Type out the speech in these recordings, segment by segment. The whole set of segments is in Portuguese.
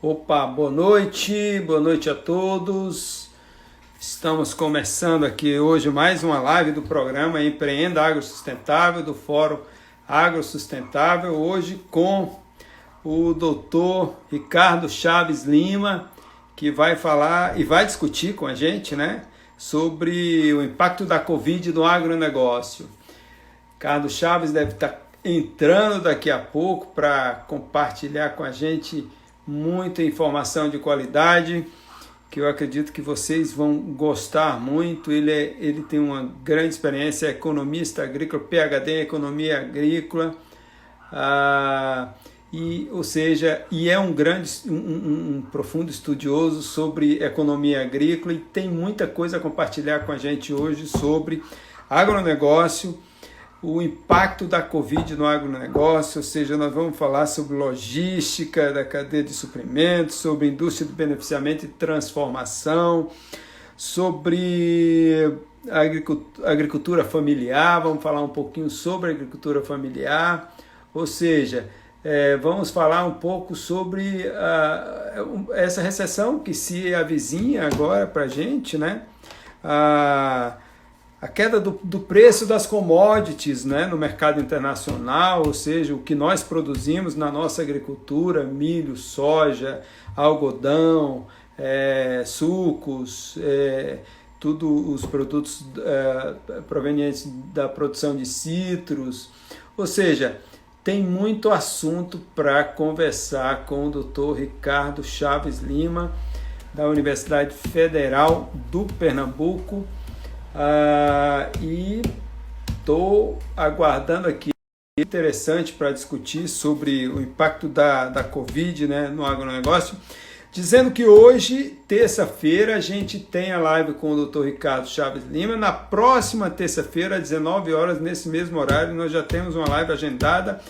Opa, boa noite, boa noite a todos. Estamos começando aqui hoje mais uma live do programa Empreenda Agro Sustentável, do Fórum Agro Sustentável, hoje com o doutor Ricardo Chaves Lima, que vai falar e vai discutir com a gente, né, sobre o impacto da Covid no agronegócio. Ricardo Chaves deve estar entrando daqui a pouco para compartilhar com a gente muita informação de qualidade que eu acredito que vocês vão gostar muito. Ele, é, ele tem uma grande experiência, é economista agrícola, PhD em economia agrícola, ah, e, ou seja, e é um grande, um, um, um, profundo estudioso sobre economia agrícola e tem muita coisa a compartilhar com a gente hoje sobre agronegócio o impacto da Covid no agronegócio, ou seja, nós vamos falar sobre logística da cadeia de suprimentos, sobre indústria de beneficiamento e transformação, sobre agricultura familiar, vamos falar um pouquinho sobre agricultura familiar, ou seja, é, vamos falar um pouco sobre uh, essa recessão que se avizinha agora para a gente, né? Uh, a queda do, do, preço das commodities né, no mercado internacional, ou seja, o que nós produzimos na nossa agricultura, milho, soja, algodão, é, sucos, é, tudo os produtos é, provenientes da produção de citros, ou seja, tem muito assunto para conversar com o Dr. Ricardo Chaves Lima, da Universidade Federal do Pernambuco, ah, e estou aguardando aqui interessante para discutir sobre o impacto da, da Covid né, no agronegócio. Dizendo que hoje, terça-feira, a gente tem a live com o Dr. Ricardo Chaves Lima. Na próxima terça-feira, às 19 horas, nesse mesmo horário, nós já temos uma live agendada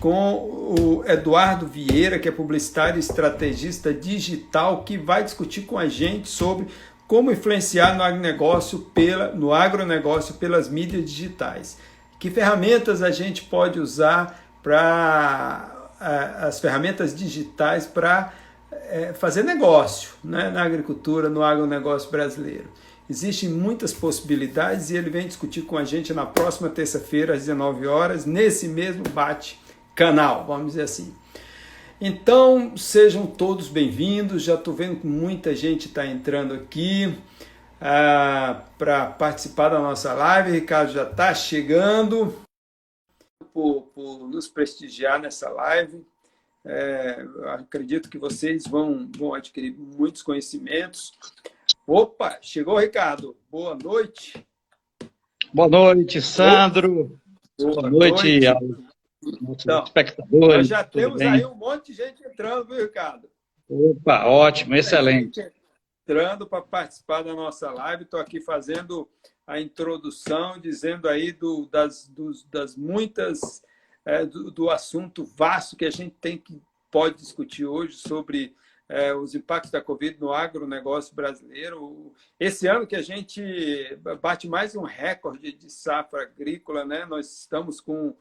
com o Eduardo Vieira, que é publicitário e estrategista digital, que vai discutir com a gente sobre como influenciar no agronegócio, pela, no agronegócio pelas mídias digitais. Que ferramentas a gente pode usar para as ferramentas digitais para é, fazer negócio né, na agricultura, no agronegócio brasileiro. Existem muitas possibilidades e ele vem discutir com a gente na próxima terça-feira, às 19 horas, nesse mesmo bate-canal, vamos dizer assim. Então, sejam todos bem-vindos. Já estou vendo que muita gente está entrando aqui ah, para participar da nossa live. O Ricardo já está chegando por, por, nos prestigiar nessa live. É, acredito que vocês vão, vão adquirir muitos conhecimentos. Opa, chegou o Ricardo. Boa noite. Boa noite, Sandro. Boa, Boa noite, noite então, espectadores. Já temos bem? aí um monte de gente entrando, viu, Ricardo? Opa, ótimo, excelente. Entrando para participar da nossa live, estou aqui fazendo a introdução, dizendo aí do, das, dos, das muitas é, do, do, assunto vasto que a gente tem que pode discutir hoje sobre é, os impactos da Covid no agronegócio brasileiro. Esse ano que a gente bate mais um recorde de safra agrícola, né? Nós estamos com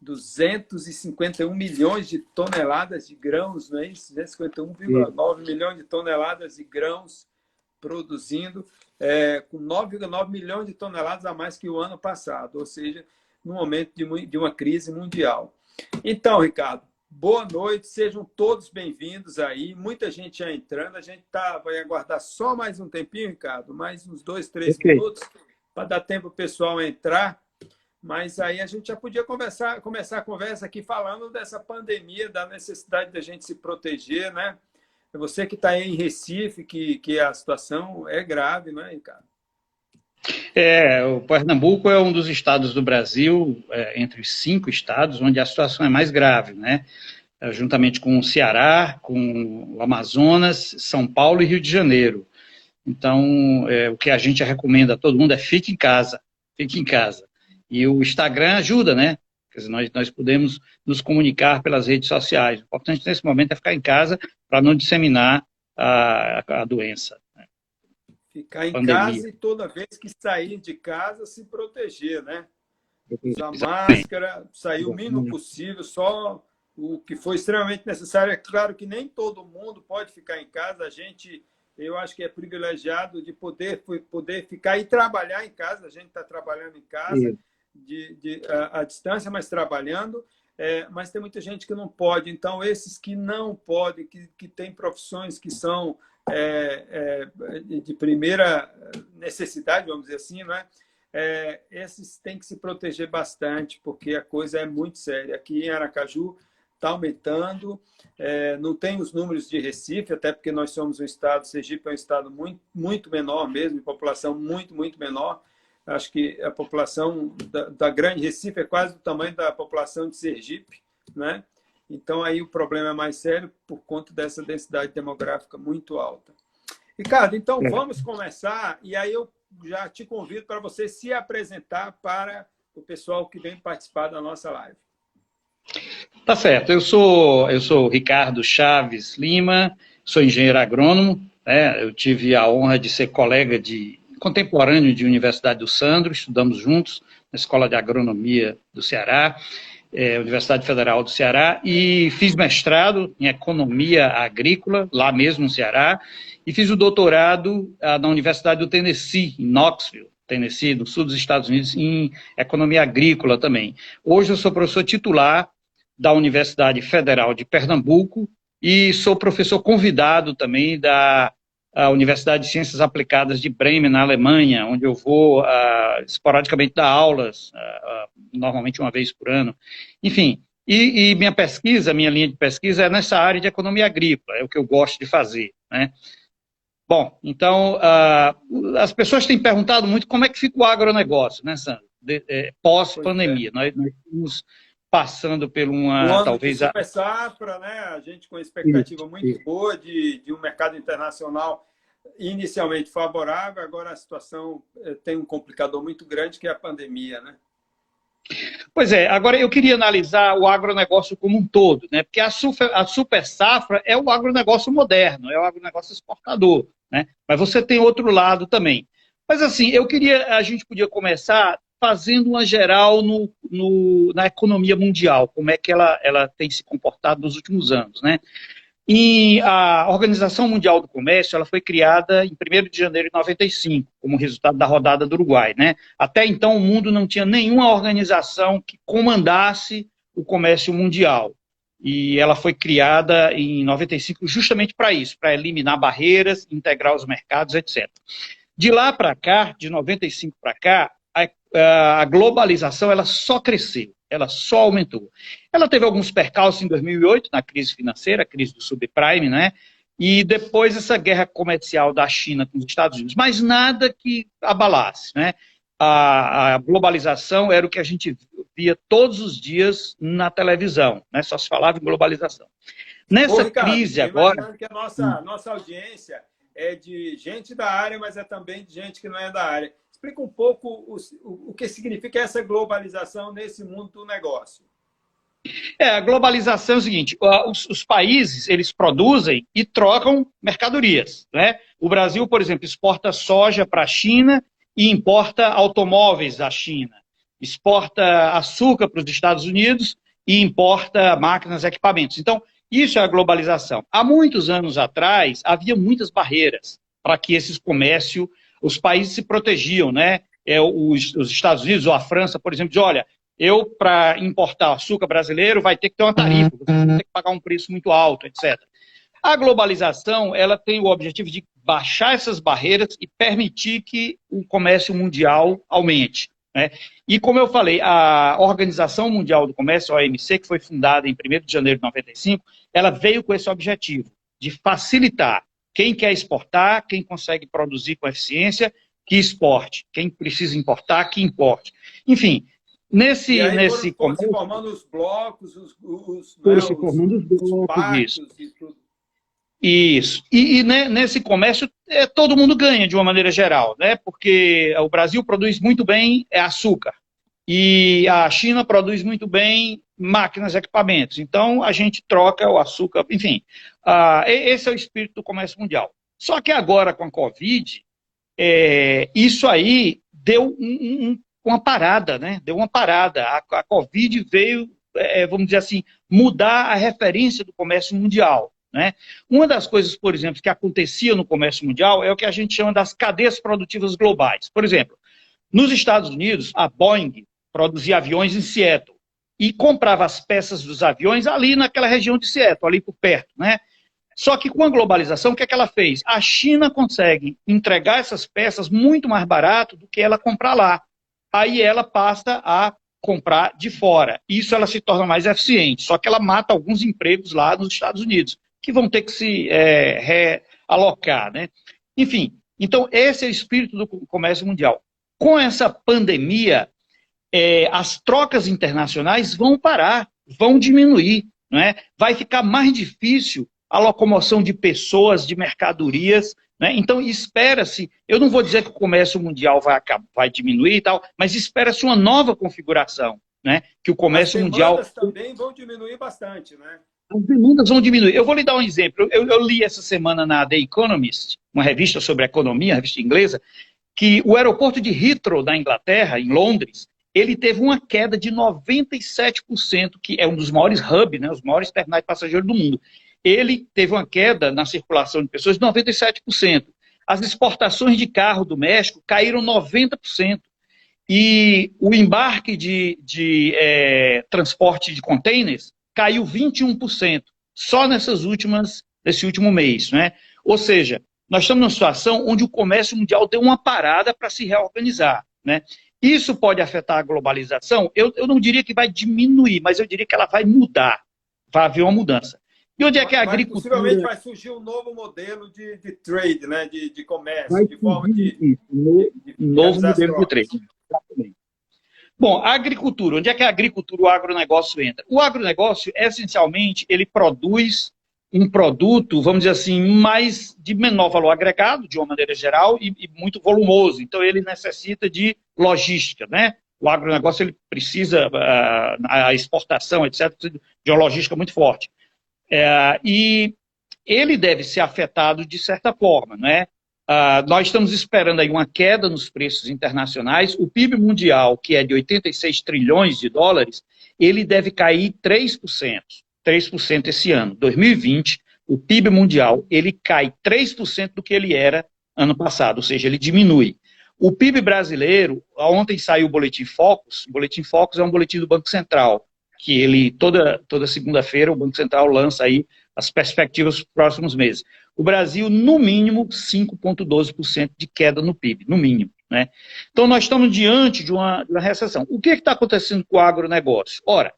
251 milhões de toneladas de grãos, não é isso? 251,9 milhões de toneladas de grãos produzindo, é, com 9,9 milhões de toneladas a mais que o ano passado, ou seja, no momento de, de uma crise mundial. Então, Ricardo, boa noite, sejam todos bem-vindos aí. Muita gente já entrando, a gente tá, vai aguardar só mais um tempinho, Ricardo, mais uns dois, três okay. minutos, para dar tempo o pessoal entrar. Mas aí a gente já podia conversar, começar a conversa aqui falando dessa pandemia, da necessidade da gente se proteger, né? Você que está aí em Recife, que, que a situação é grave, não é, Ricardo? É, o Pernambuco é um dos estados do Brasil, é, entre os cinco estados, onde a situação é mais grave, né? É, juntamente com o Ceará, com o Amazonas, São Paulo e Rio de Janeiro. Então, é, o que a gente recomenda a todo mundo é fique em casa, fique em casa. E o Instagram ajuda, né? Quer dizer, nós, nós podemos nos comunicar pelas redes sociais. O importante nesse momento é ficar em casa para não disseminar a, a doença. Né? Ficar em Pandemia. casa e toda vez que sair de casa se proteger, né? usar máscara, sair o mínimo possível, só o que foi extremamente necessário. É claro que nem todo mundo pode ficar em casa, a gente, eu acho que é privilegiado de poder, poder ficar e trabalhar em casa, a gente está trabalhando em casa, de, de a, a, distância, mas trabalhando, é, mas tem muita gente que não pode. Então, esses que não podem, que, que têm profissões que são é, é, de primeira necessidade, vamos dizer assim, não é? esses têm que se proteger bastante, porque a coisa é muito séria. Aqui em Aracaju está aumentando, é, não tem os números de Recife, até porque nós somos um estado, Sergipe é um estado muito, muito menor mesmo, população muito, muito menor. Acho que a população da, da grande Recife é quase do tamanho da população de Sergipe, né? Então, aí o problema é mais sério por conta dessa densidade demográfica muito alta. Ricardo, então é. vamos começar, e aí eu já te convido para você se apresentar para o pessoal que vem participar da nossa live. Tá certo, eu sou, eu sou Ricardo Chaves Lima, sou engenheiro agrônomo, né? eu tive a honra de ser colega de contemporâneo de Universidade do Sandro, estudamos juntos na Escola de Agronomia do Ceará, é, Universidade Federal do Ceará, e fiz mestrado em Economia Agrícola, lá mesmo no Ceará, e fiz o doutorado ah, na Universidade do Tennessee, em Knoxville, Tennessee, no sul dos Estados Unidos, em Economia Agrícola também. Hoje eu sou professor titular da Universidade Federal de Pernambuco e sou professor convidado também da a Universidade de Ciências Aplicadas de Bremen, na Alemanha, onde eu vou uh, esporadicamente dar aulas, uh, normalmente uma vez por ano. Enfim, e, e, minha pesquisa, minha linha de pesquisa é nessa área de economia agrícola, é o que eu gosto de fazer. Né? Bom, então, uh, as pessoas têm perguntado muito como é que fica o agronegócio, né, Sandro? É, pós-pandemia. É. Nós, nós estamos passando por uma, talvez... a safra, né? A gente com expectativa isso, muito boa de, de um mercado internacional inicialmente favorável, agora a situação eh, tem um complicador muito grande, que é a pandemia, né? Pois é, agora eu queria analisar o agronegócio como um todo, né? Porque a super, a super safra é o agronegócio moderno, é o agronegócio exportador, né? Mas você tem outro lado também. Mas assim, eu queria, a gente podia começar fazendo uma geral no, no, na economia mundial, como é que ela, ela tem se comportado nos últimos anos. Né? E a Organização Mundial do Comércio ela foi criada em 1 de janeiro de 95, como resultado da rodada do Uruguai. Né? Até então, o mundo não tinha nenhuma organização que comandasse o comércio mundial. E ela foi criada em 95 justamente para isso, para eliminar barreiras, integrar os mercados, etc. De lá para cá, de 95 para cá, a globalização ela só cresceu, ela só aumentou. Ela teve alguns percalços em 2008, na crise financeira, a crise do subprime, né? E depois essa guerra comercial da China com os Estados Unidos, mas nada que abalasse, né? A, a globalização era o que a gente via todos os dias na televisão, né? Só se falava em globalização. Nessa Ô, Ricardo, crise agora. que a nossa, nossa audiência é de gente da área, mas é também de gente que não é da área. Explica um pouco o, o, que significa essa globalização nesse mundo do negócio. É, a globalização é o seguinte, os, os, países, eles produzem e trocam mercadorias, né? O Brasil, por exemplo, exporta soja para a China e importa automóveis da China. Exporta açúcar para os Estados Unidos e importa máquinas e equipamentos. Então, isso é a globalização. Há muitos anos atrás, havia muitas barreiras para que esse comércio os países se protegiam, né? É, os, os Estados Unidos ou a França, por exemplo, diz, olha, eu, para importar açúcar brasileiro, vai ter que ter uma tarifa, você vai ter que pagar um preço muito alto, etc. A globalização, ela tem o objetivo de baixar essas barreiras e permitir que o comércio mundial aumente. Né? E, como eu falei, a Organização Mundial do Comércio, a OMC, que foi fundada em 1 de janeiro de 95, ela veio com esse objetivo de facilitar quem quer exportar, quem consegue produzir com eficiência, que exporte. Quem precisa importar, que importe. Enfim, nesse... E aí nesse foram, foram se formando os blocos, os... os né, se formando os, os blocos, isso. E isso. E, e né, nesse comércio, é, todo mundo ganha de uma maneira geral, né? Porque o Brasil produz muito bem é açúcar. E a China produz muito bem máquinas equipamentos. Então, a gente troca o açúcar, enfim. Uh, esse é o espírito do comércio mundial. Só que agora, com a Covid, é, isso aí deu um, um, uma parada, né? Deu uma parada. A, a Covid veio, é, vamos dizer assim, mudar a referência do comércio mundial. Né? Uma das coisas, por exemplo, que acontecia no comércio mundial é o que a gente chama das cadeias produtivas globais. Por exemplo, nos Estados Unidos, a Boeing produzia aviões em Seattle e comprava as peças dos aviões ali naquela região de Seattle, ali por perto. Né? Só que com a globalização, o que, é que ela fez? A China consegue entregar essas peças muito mais barato do que ela comprar lá. Aí ela passa a comprar de fora. Isso ela se torna mais eficiente, só que ela mata alguns empregos lá nos Estados Unidos, que vão ter que se é, realocar. Né? Enfim, então esse é o espírito do comércio mundial. Com essa pandemia, é, as trocas internacionais vão parar, vão diminuir. Não é? Vai ficar mais difícil a locomoção de pessoas, de mercadorias. Né? Então, espera-se, eu não vou dizer que o comércio mundial vai, vai diminuir e tal, mas espera-se uma nova configuração, né? que o comércio As mundial... As também vão diminuir bastante, né? As demandas vão diminuir. Eu vou lhe dar um exemplo. Eu, eu, li essa semana na The Economist, uma revista sobre economia, uma revista inglesa, que o aeroporto de Heathrow, da Inglaterra, em Londres, ele teve uma queda de 97%, que é um dos maiores hubs, né, os maiores terminais de passageiros do mundo ele teve uma queda na circulação de pessoas de 97%. As exportações de carro do México caíram 90%. E o embarque de, de é, transporte de containers caiu 21%, só nessas últimas, nesse último mês. Né? Ou seja, nós estamos numa situação onde o comércio mundial deu uma parada para se reorganizar. Né? Isso pode afetar a globalização? Eu, eu não diria que vai diminuir, mas eu diria que ela vai mudar. Vai haver uma mudança. E onde é que é a agricultura... Possivelmente vai surgir um novo modelo de, de trade, né? de, de comércio, vai de forma de... de, de novo modelo de trade. Bom, a agricultura, onde é que a agricultura, o agronegócio entra? O agronegócio, essencialmente, ele produz um produto, vamos dizer assim, mais de menor valor agregado, de uma maneira geral, e, e muito volumoso. Então, ele necessita de logística, né? O agronegócio, ele precisa, uh, a exportação, etc., de uma logística muito forte. É, e ele deve ser afetado de certa forma, né? Ah, nós estamos esperando aí uma queda nos preços internacionais. O PIB mundial, que é de 86 trilhões de dólares, ele deve cair 3%. 3% esse ano. 2020, o PIB mundial, ele cai 3% do que ele era ano passado, ou seja, ele diminui. O PIB brasileiro, ontem saiu o Boletim Focus, o Boletim Focus é um boletim do Banco Central que ele, toda, toda segunda-feira, o Banco Central lança aí as perspectivas para os próximos meses. O Brasil, no mínimo, 5,12% de queda no PIB, no mínimo. Né? Então, nós estamos diante de uma, de uma recessão. O que está acontecendo com o agronegócio? Ora,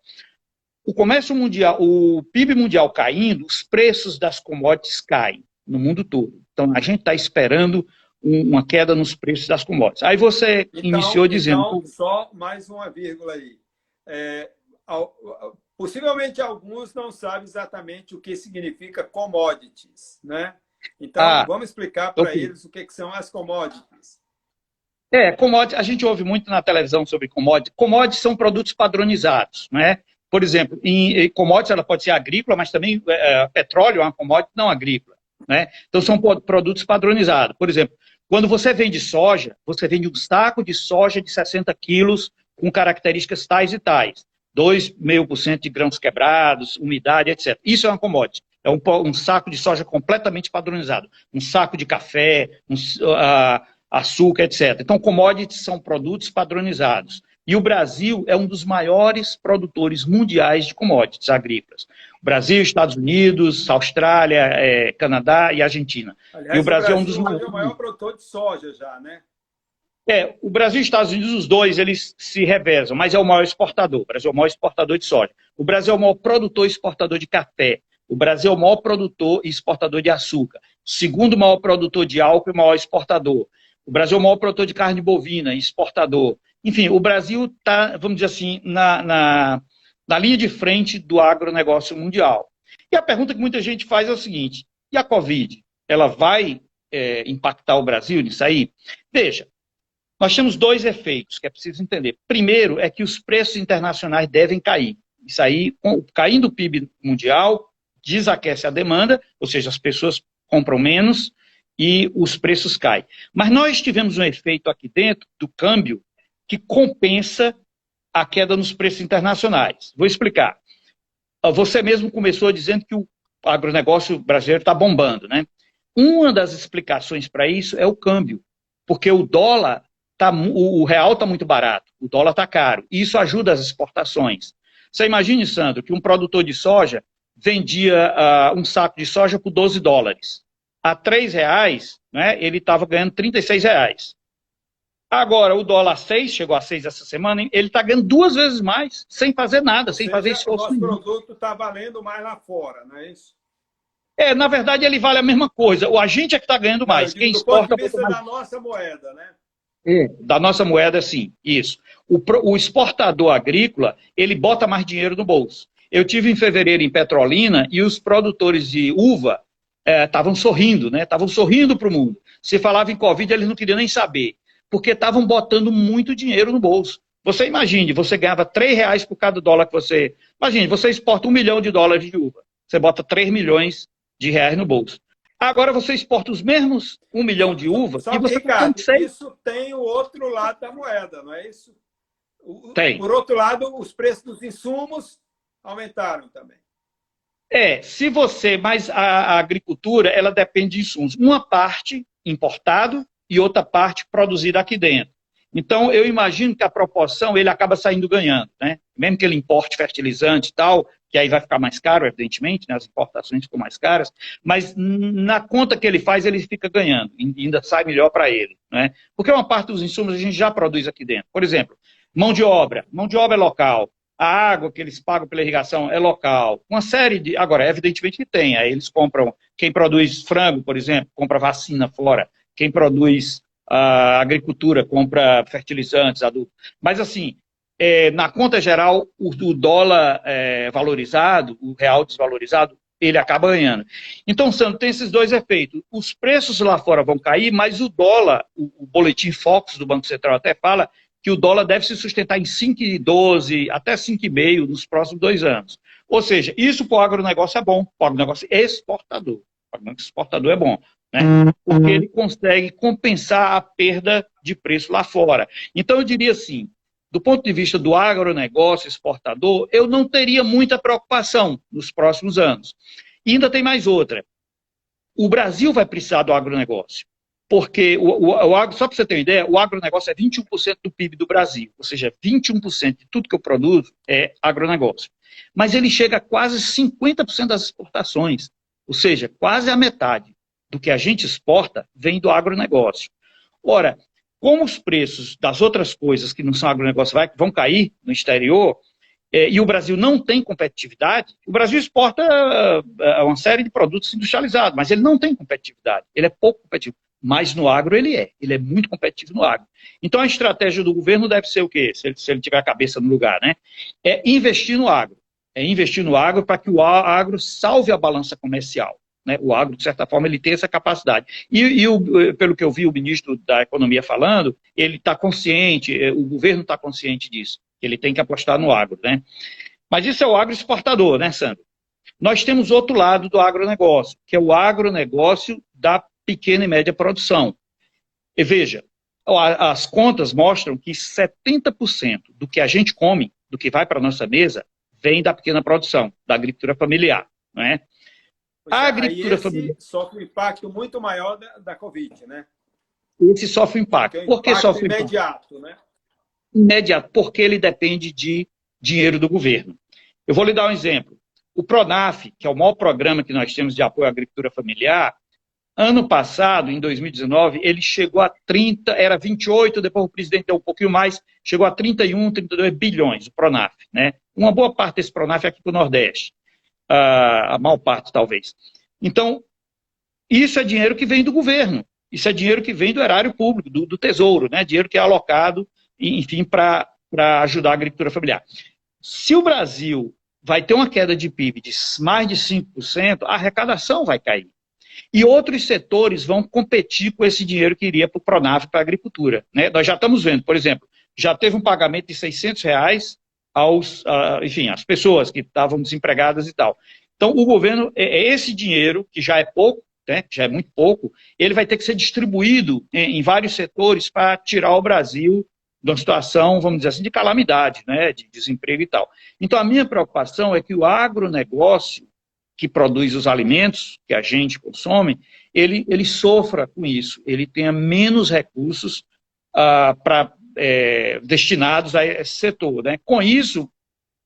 o comércio mundial, o PIB mundial caindo, os preços das commodities caem no mundo todo. Então, a gente está esperando uma queda nos preços das commodities. Aí você então, iniciou dizendo... Então, só mais uma vírgula aí. É, possivelmente alguns não sabem exatamente o que significa commodities, né? Então, ah, vamos explicar para okay. eles o que, que são as commodities. É, commodities, a gente ouve muito na televisão sobre commodities. Commodities são produtos padronizados, né? Por exemplo, em, em commodities ela pode ser agrícola, mas também é, petróleo é uma commodity não agrícola, né? Então são produtos padronizados. Por exemplo, quando você vende soja, você vende um saco de soja de 60 quilos com características tais e tais. 2,5% de grãos quebrados, umidade, etc. Isso é uma commodity. É um, um, saco de soja completamente padronizado. Um saco de café, um, uh, açúcar, etc. Então, commodities são produtos padronizados. E o Brasil é um dos maiores produtores mundiais de commodities agrícolas. O Brasil, Estados Unidos, Austrália, é, Canadá e Argentina. Aliás, e o Brasil, o Brasil é um dos maiores. É o maior produtor de soja já, né? É, o Brasil e os Estados Unidos, os dois, eles se revezam, mas é o maior exportador. O Brasil é o maior exportador de soja. O Brasil é o maior produtor e exportador de café. O Brasil é o maior produtor e exportador de açúcar. Segundo maior produtor de álcool e maior exportador. O Brasil é o maior produtor de carne bovina e exportador. Enfim, o Brasil está, vamos dizer assim, na, na, na linha de frente do agronegócio mundial. E a pergunta que muita gente faz é o seguinte: e a Covid? Ela vai é, impactar o Brasil nisso aí? Veja, nós temos dois efeitos que é preciso entender. Primeiro é que os preços internacionais devem cair. Isso aí, caindo o PIB mundial, desaquece a demanda, ou seja, as pessoas compram menos e os preços caem. Mas nós tivemos um efeito aqui dentro do câmbio que compensa a queda nos preços internacionais. Vou explicar. Ah, você mesmo começou dizendo que o agronegócio brasileiro está bombando, né? Uma das explicações para isso é o câmbio, porque o dólar tá, o real está muito barato, o dólar está caro, e isso ajuda as exportações. Você imagine, Sandro, que um produtor de soja vendia uh, um saco de soja por 12 dólares. A 3 reais, né, ele estava ganhando 36 reais. Agora, o dólar 6, chegou a 6 essa semana, ele está ganhando duas vezes mais, sem fazer nada, Ou sem seja, fazer esforço. O nosso produto está valendo mais lá fora, não é isso? É, na verdade, ele vale a mesma coisa. O agente é que está ganhando mais. Não, Quem exporta. Do ponto de vista da nossa moeda, né? É, da nossa moeda, sim, isso. O, o, exportador agrícola, ele bota mais dinheiro no bolso. Eu tive em fevereiro em Petrolina e os produtores de uva estavam é, sorrindo, né? Estavam sorrindo para o mundo. Se falava em Covid, eles não queriam nem saber porque estavam botando muito dinheiro no bolso. Você imagine, você ganhava 3 reais por cada dólar que você. Imagine, você exporta um milhão de dólares de uva. Você bota 3 milhões de reais no bolso. Agora você exporta os mesmos um milhão de uvas Só e você Ricardo, isso tem o outro lado da moeda, não é isso? O, tem. Por outro lado, os preços dos insumos aumentaram também. É, se você, mas a, a agricultura, ela depende de insumos. Uma parte importado e outra parte produzida aqui dentro. Então, eu imagino que a proporção ele acaba saindo ganhando, né? Mesmo que ele importe fertilizante e tal, que aí vai ficar mais caro, evidentemente, né? as importações ficam mais caras, mas na conta que ele faz, ele fica ganhando, e ainda sai melhor para ele, né? Porque uma parte dos insumos a gente já produz aqui dentro. Por exemplo, mão de obra. Mão de obra é local. A água que eles pagam pela irrigação é local. Uma série de. Agora, evidentemente que tem. Aí eles compram. Quem produz frango, por exemplo, compra vacina fora quem produz a agricultura compra fertilizantes, adultos. Mas, assim, é, na conta geral, o, o dólar é, valorizado, o real desvalorizado, ele acaba ganhando. Então, Sandro, tem esses dois efeitos. Os preços lá fora vão cair, mas o dólar, o, o boletim Fox do Banco Central até fala que o dólar deve se sustentar em 5,12 até 5,5 nos próximos dois anos. Ou seja, isso para o agronegócio é bom, para o agronegócio exportador. O agronegócio exportador é bom né? Uhum. porque ele consegue compensar a perda de preço lá fora. Então, eu diria assim, do ponto de vista do agronegócio exportador, eu não teria muita preocupação nos próximos anos. E ainda tem mais outra. O Brasil vai precisar do agronegócio. Porque, o, o, o só para você ter uma ideia, o agronegócio é 21% do PIB do Brasil. Ou seja, 21% de tudo que eu produzo é agronegócio. Mas ele chega a quase 50% das exportações. Ou seja, quase a metade do que a gente exporta vem do agronegócio. Ora, como os preços das outras coisas que não são agronegócio vai, vão cair no exterior, é, e o Brasil não tem competitividade, o Brasil exporta uh, uma série de produtos industrializados, mas ele não tem competitividade, ele é pouco competitivo. Mas no agro ele é, ele é muito competitivo no agro. Então a estratégia do governo deve ser o quê? Se ele, se ele tiver a cabeça no lugar, né? É investir no agro. É investir no agro para que o agro salve a balança comercial. Né? O agro, de certa forma, ele tem essa capacidade. E, e o, pelo que eu vi o ministro da Economia falando, ele está consciente, eh, o governo está consciente disso, ele tem que apostar no agro. Né? Mas isso é o agro exportador, né, Sandro? Nós temos outro lado do agronegócio, que é o agronegócio da pequena e média produção. E veja, as contas mostram que 70% do que a gente come, do que vai para a nossa mesa, vem da pequena produção, da agricultura familiar. Não é? A é, agricultura familiar sofre um impacto muito maior da, da Covid, né? Esse sofre impacto. Por que sofre imediato, impacto? né? Imediato, porque ele depende de dinheiro do governo. Eu vou lhe dar um exemplo. O PRONAF, que é o maior programa que nós temos de apoio à agricultura familiar, ano passado, em 2019, ele chegou a 30, era 28, depois o presidente deu um pouquinho mais, chegou a 31, 32 bilhões, o PRONAF. Né? Uma boa parte desse PRONAF é aqui para o Nordeste a, a parte, talvez. Então, isso é dinheiro que vem do governo, isso é dinheiro que vem do erário público, do, do tesouro, né? dinheiro que é alocado, enfim, para ajudar a agricultura familiar. Se o Brasil vai ter uma queda de PIB de mais de 5%, a arrecadação vai cair. E outros setores vão competir com esse dinheiro que iria para o Pronaf, para a agricultura. Né? Nós já estamos vendo, por exemplo, já teve um pagamento de 600 reais aos, uh, enfim, às pessoas que estavam desempregadas e tal. Então, o governo, é, é esse dinheiro, que já é pouco, né, já é muito pouco, ele vai ter que ser distribuído em, em vários setores para tirar o Brasil de uma situação, vamos dizer assim, de calamidade, né, de desemprego e tal. Então, a minha preocupação é que o agronegócio, que produz os alimentos que a gente consome, ele, ele sofra com isso, ele tenha menos recursos ah, para é, destinados a esse setor. Né? Com isso,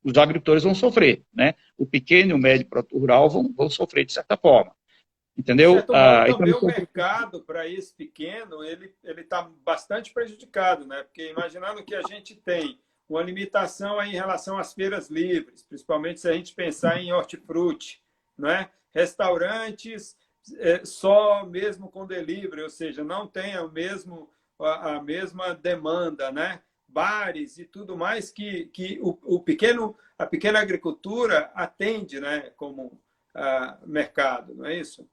os agricultores vão sofrer, né? O pequeno e o médio rural vão, vão sofrer de certa forma. Entendeu? Certo, ah, então, o mercado para esse pequeno ele ele está bastante prejudicado, né? Porque imaginando que a gente tem uma limitação em relação às feiras livres, principalmente se a gente pensar em hortifruti, né? Restaurantes é, só mesmo com delivery, ou seja, não tem o mesmo a, mesma demanda, né? bares e tudo mais que, que o, o pequeno, a pequena agricultura atende né, como mercado, não é isso?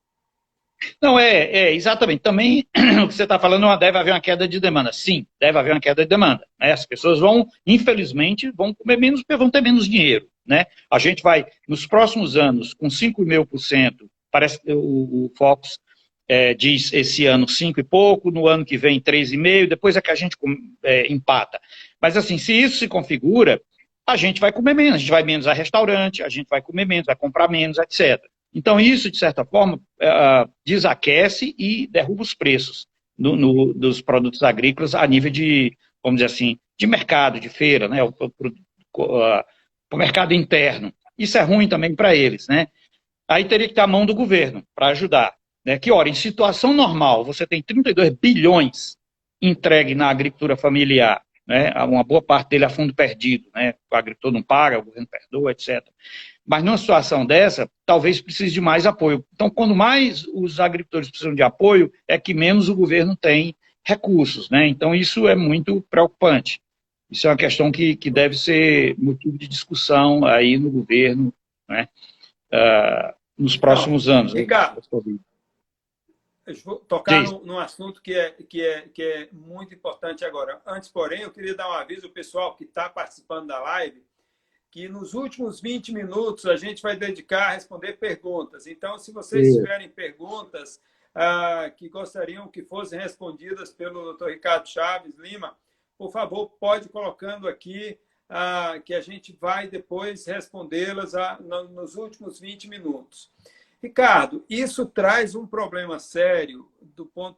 Não, é, é exatamente. Também o que você está falando, deve haver uma queda de demanda. Sim, deve haver uma queda de demanda. Né? As pessoas vão, infelizmente, vão comer menos porque vão ter menos dinheiro. Né? A gente vai, nos próximos anos, com 5,5%, parece que o, o Fox é, diz esse ano 5 e pouco, no ano que vem 3,5, depois é que a gente é, empata. Mas assim, se isso se configura, a gente vai comer menos, a gente vai menos a restaurante, a gente vai comer menos, vai comprar menos, etc. Então isso, de certa forma, uh, desaquece e derruba os preços no, no, dos produtos agrícolas a nível de, vamos dizer assim, de mercado, de feira, né, o, o, mercado interno. Isso é ruim também para eles, né? Aí teria que ter a mão do governo para ajudar. Né? Que, ora, em situação normal, você tem 32 bilhões entregue na agricultura familiar, né? uma boa parte dele a fundo perdido, né? o agricultor não paga, o governo perdoa, etc. Mas numa situação dessa, talvez precise de mais apoio. Então, quando mais os agricultores precisam de apoio, é que menos o governo tem recursos. Né? Então, isso é muito preocupante. Isso é uma questão que, que deve ser motivo de discussão aí no governo né? Uh, nos próximos não, anos. Ricardo, vou tocar num, num, assunto que é, que, é, que é muito importante agora. Antes, porém, eu queria dar um aviso ao pessoal que está participando da live que nos últimos 20 minutos a gente vai dedicar a responder perguntas. Então, se vocês Sim. tiverem perguntas ah, que gostariam que fossem respondidas pelo Dr. Ricardo Chaves Lima, por favor, pode colocando aqui ah, que a gente vai depois respondê-las ah, nos últimos 20 minutos. Ricardo, isso traz um problema sério do ponto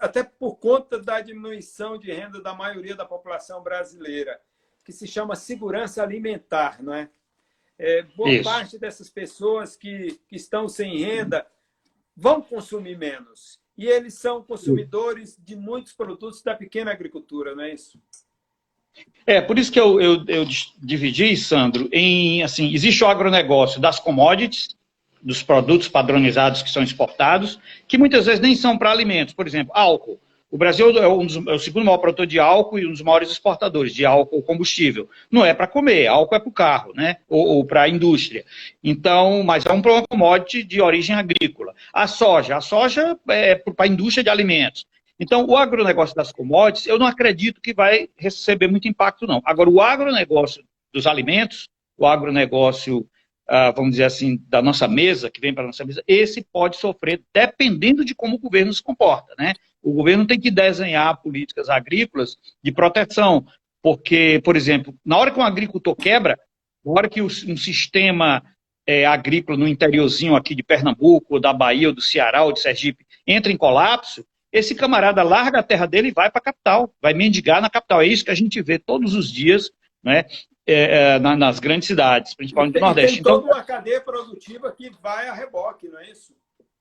até por conta da diminuição de renda da maioria da população brasileira, que se chama segurança alimentar, não é? é boa isso. parte dessas pessoas que, que estão sem renda vão consumir menos. E eles são consumidores de muitos produtos da pequena agricultura, não é isso? É, por isso que eu, eu, eu dividi, Sandro, em, assim, existe o agronegócio das commodities, dos produtos padronizados que são exportados, que muitas vezes nem são para alimentos. Por exemplo, álcool. O Brasil é, um dos, é, o segundo maior produtor de álcool e um dos maiores exportadores de álcool combustível. Não é para comer, álcool é para o carro, né? Ou, ou para a indústria. Então, mas é um commodity de origem agrícola. A soja, a soja é para a indústria de alimentos. Então, o agronegócio das commodities, eu não acredito que vai receber muito impacto, não. Agora, o agronegócio dos alimentos, o agronegócio vamos dizer assim, da nossa mesa, que vem para a nossa mesa, esse pode sofrer dependendo de como o governo se comporta. Né? O governo tem que desenhar políticas agrícolas de proteção, porque, por exemplo, na hora que um agricultor quebra, na hora que um sistema é, agrícola no interiorzinho aqui de Pernambuco, ou da Bahia, ou do Ceará, ou de Sergipe, entra em colapso, esse camarada larga a terra dele e vai para a capital, vai mendigar na capital. É isso que a gente vê todos os dias, né? É, é, nas grandes cidades, principalmente tem, do Nordeste. Tem toda então, uma cadeia produtiva que vai a reboque, não é isso?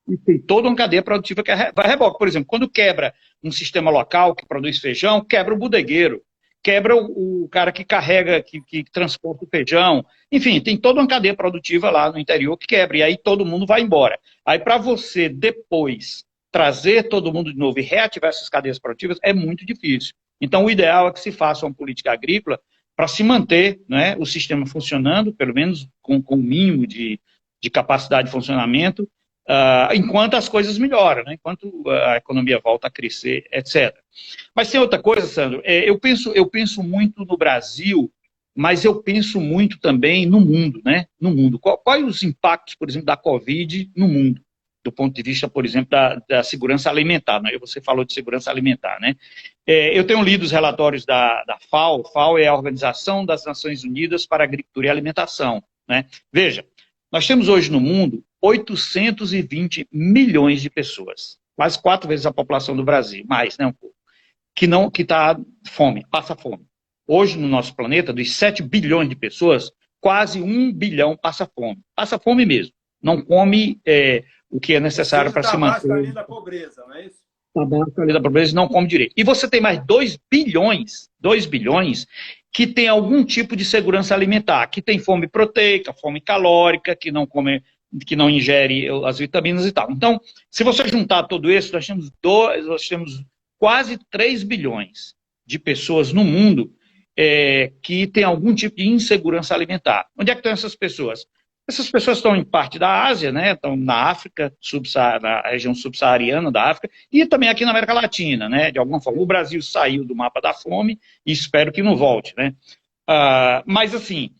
E tem toda uma cadeia produtiva que vai a reboque. Por exemplo, quando quebra um sistema local que produz feijão, quebra o bodegueiro, quebra o, o cara que carrega, que, que, transporta o feijão. Enfim, tem toda uma cadeia produtiva lá no interior que quebra, e aí todo mundo vai embora. Aí, para você depois trazer todo mundo de novo e reativar essas cadeias produtivas, é muito difícil. Então, o ideal é que se faça uma política agrícola para se manter né, o sistema funcionando, pelo menos com, com o mínimo de, de capacidade de funcionamento, uh, enquanto as coisas melhoram, né, enquanto a economia volta a crescer, etc. Mas tem outra coisa, Sandro, é, eu, penso, eu penso muito no Brasil, mas eu penso muito também no mundo, né? No mundo. Quais os impactos, por exemplo, da Covid no mundo? do ponto de vista, por exemplo, da, da segurança alimentar. Né? Você falou de segurança alimentar, né? É, eu tenho lido os relatórios da, da FAO. FAO é a Organização das Nações Unidas para Agricultura e Alimentação. Né? Veja, nós temos hoje no mundo 820 milhões de pessoas, quase quatro vezes a população do Brasil, mais, né, um pouco, que não que está fome, passa fome. Hoje no nosso planeta, dos 7 bilhões de pessoas, quase um bilhão passa fome, passa fome mesmo, não come é, o que é necessário para se manter. Abaixo da pobreza, não é isso? Da pobreza e não come direito. E você tem mais 2 bilhões, 2 bilhões que tem algum tipo de segurança alimentar, que tem fome proteica, fome calórica, que não come que não ingere as vitaminas e tal. Então, se você juntar tudo isso, nós temos, dois, nós temos quase 3 bilhões de pessoas no mundo é, que têm algum tipo de insegurança alimentar. Onde é que estão essas pessoas? Essas pessoas estão em parte da Ásia, né? estão na África, na região subsaariana da África, e também aqui na América Latina, né? de alguma forma. O Brasil saiu do mapa da fome e espero que não volte. Né? Uh, mas, assim,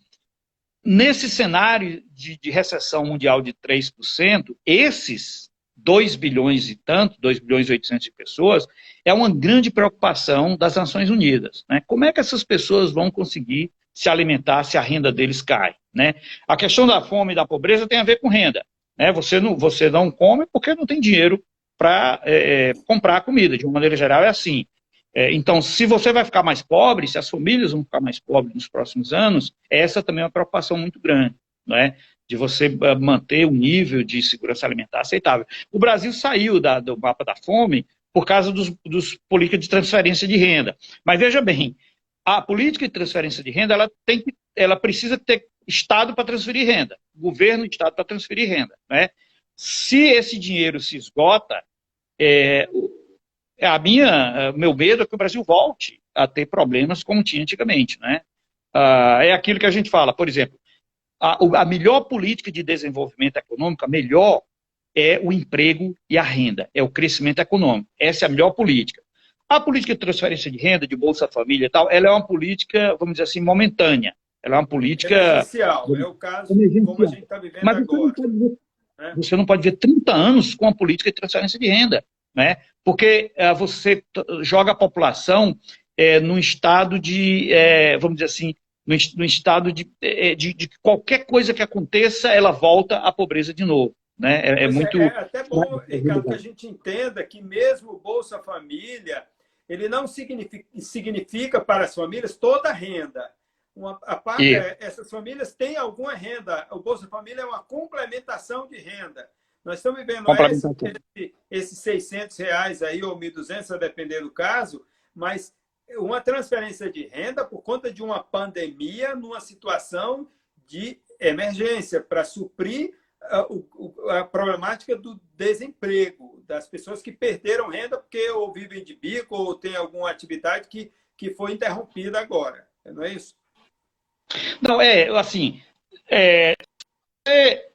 Nesse cenário de, de recessão mundial de 3%, esses 2 bilhões e tanto, 2 bilhões e 800 de pessoas, é uma grande preocupação das Nações Unidas. Né? Como é que essas pessoas vão conseguir se alimentar se a renda deles cai? Né? A questão da fome e da pobreza tem a ver com renda. Né? Você, não, você não come porque não tem dinheiro para é, é, comprar comida. De uma maneira geral, é assim. É, então, se você vai ficar mais pobre, se as famílias vão ficar mais pobres nos próximos anos, essa também é uma preocupação muito grande, é? De você eh, manter um nível de segurança alimentar aceitável. O Brasil saiu da, do mapa da fome por causa dos, dos políticas de transferência de renda. Mas veja bem, a política de transferência de renda, ela, tem, ela precisa ter Estado para transferir renda, governo e Estado para transferir renda. Né? Se esse dinheiro se esgota, é, é, a minha, é, meu medo é que o Brasil volte a ter problemas como tinha antigamente. Né? Ah, é aquilo que a gente fala, por exemplo, a, a melhor política de desenvolvimento econômico, a melhor é o emprego e a renda, é o crescimento econômico. Essa é a melhor política. A política de transferência de renda, de Bolsa Família e tal, ela é uma política, vamos dizer assim, momentânea. Ela é uma política. É o caso como a gente está vivendo Mas agora. Você não, ver, né? você não pode ver 30 anos com a política de transferência de renda né? porque é, você joga a população é, num estado de, é, vamos dizer assim, no, no estado de, é, de, de, qualquer coisa que aconteça, ela volta à pobreza de novo. Né? É, é muito. É, até bom, Ricardo, que a gente entenda que mesmo o Bolsa Família, ele não significa, significa para as famílias toda a renda. Uma, a e... essas famílias têm alguma renda. O Bolsa Família é uma complementação de renda. Nós estamos vivendo esse, esses 600 reais aí, ou 1.200, a depender do caso, mas uma transferência de renda por conta de uma pandemia numa situação de emergência para suprir a, a, problemática do desemprego, das pessoas que perderam renda porque ou vivem de bico ou tem alguma atividade que, que foi interrompida agora. Não é isso? Não, é assim. É, é,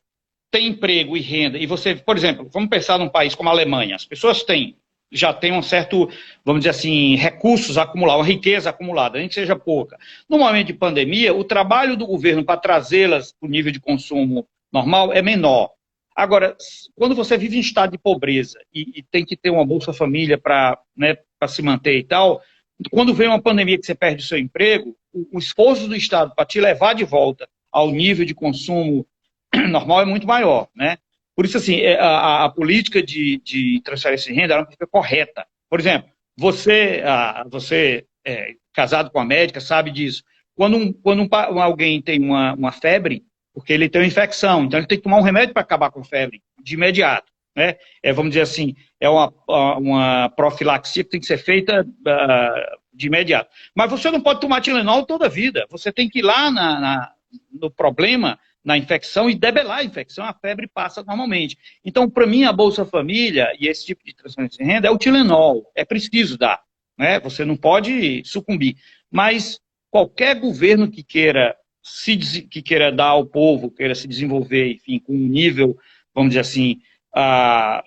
tem emprego e renda, e você, por exemplo, vamos pensar num país como a Alemanha, as pessoas têm, já têm um certo, vamos dizer assim, recursos acumulados, uma riqueza acumulada, nem que seja pouca. No momento de pandemia, o trabalho do governo para trazê-las para o nível de consumo normal é menor. Agora, quando você vive em estado de pobreza e, e tem que ter uma Bolsa Família para né, se manter e tal, quando vem uma pandemia que você perde o seu emprego, o, esforço do Estado para te levar de volta ao nível de consumo normal é muito maior, né? Por isso, assim, é, a, a política de, de, transferência de renda é uma política correta. Por exemplo, você, a, você é, casado com a médica, sabe disso. Quando, um, quando um, alguém tem uma, uma febre, porque ele tem uma infecção, então ele tem que tomar um remédio para acabar com a febre, de imediato. Né? É, vamos dizer assim, é uma, uma profilaxia que tem que ser feita uh, de imediato. Mas você não pode tomar Tilenol toda a vida. Você tem que ir lá na, na, no problema na infecção e debelar a infecção, a febre passa normalmente. Então, para mim, a Bolsa Família e esse tipo de transferência de renda é o Tilenol, é preciso dar, né? Você não pode sucumbir. Mas qualquer governo que queira se que queira dar ao povo, queira se desenvolver, enfim, com um nível, vamos dizer assim, uh,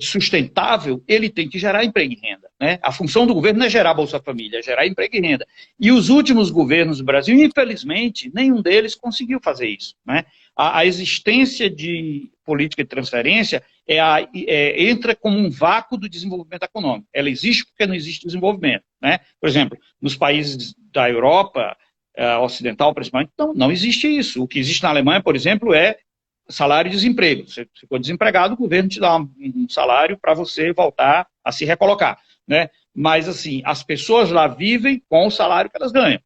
sustentável, ele tem que gerar emprego e renda. Né? A função do governo não é gerar Bolsa Família, é gerar emprego e renda. E os últimos governos do Brasil, infelizmente, nenhum deles conseguiu fazer isso. Né? A, a existência de política de transferência é a, é, entra como um vácuo do desenvolvimento econômico. Ela existe porque não existe desenvolvimento. Né? Por exemplo, nos países da Europa uh, ocidental, principalmente, não, não existe isso. O que existe na Alemanha, por exemplo, é salário e desemprego. Você ficou desempregado, o governo te dá um, um salário para você voltar a se recolocar. Né? Mas, assim, as pessoas lá vivem com o salário que elas ganham,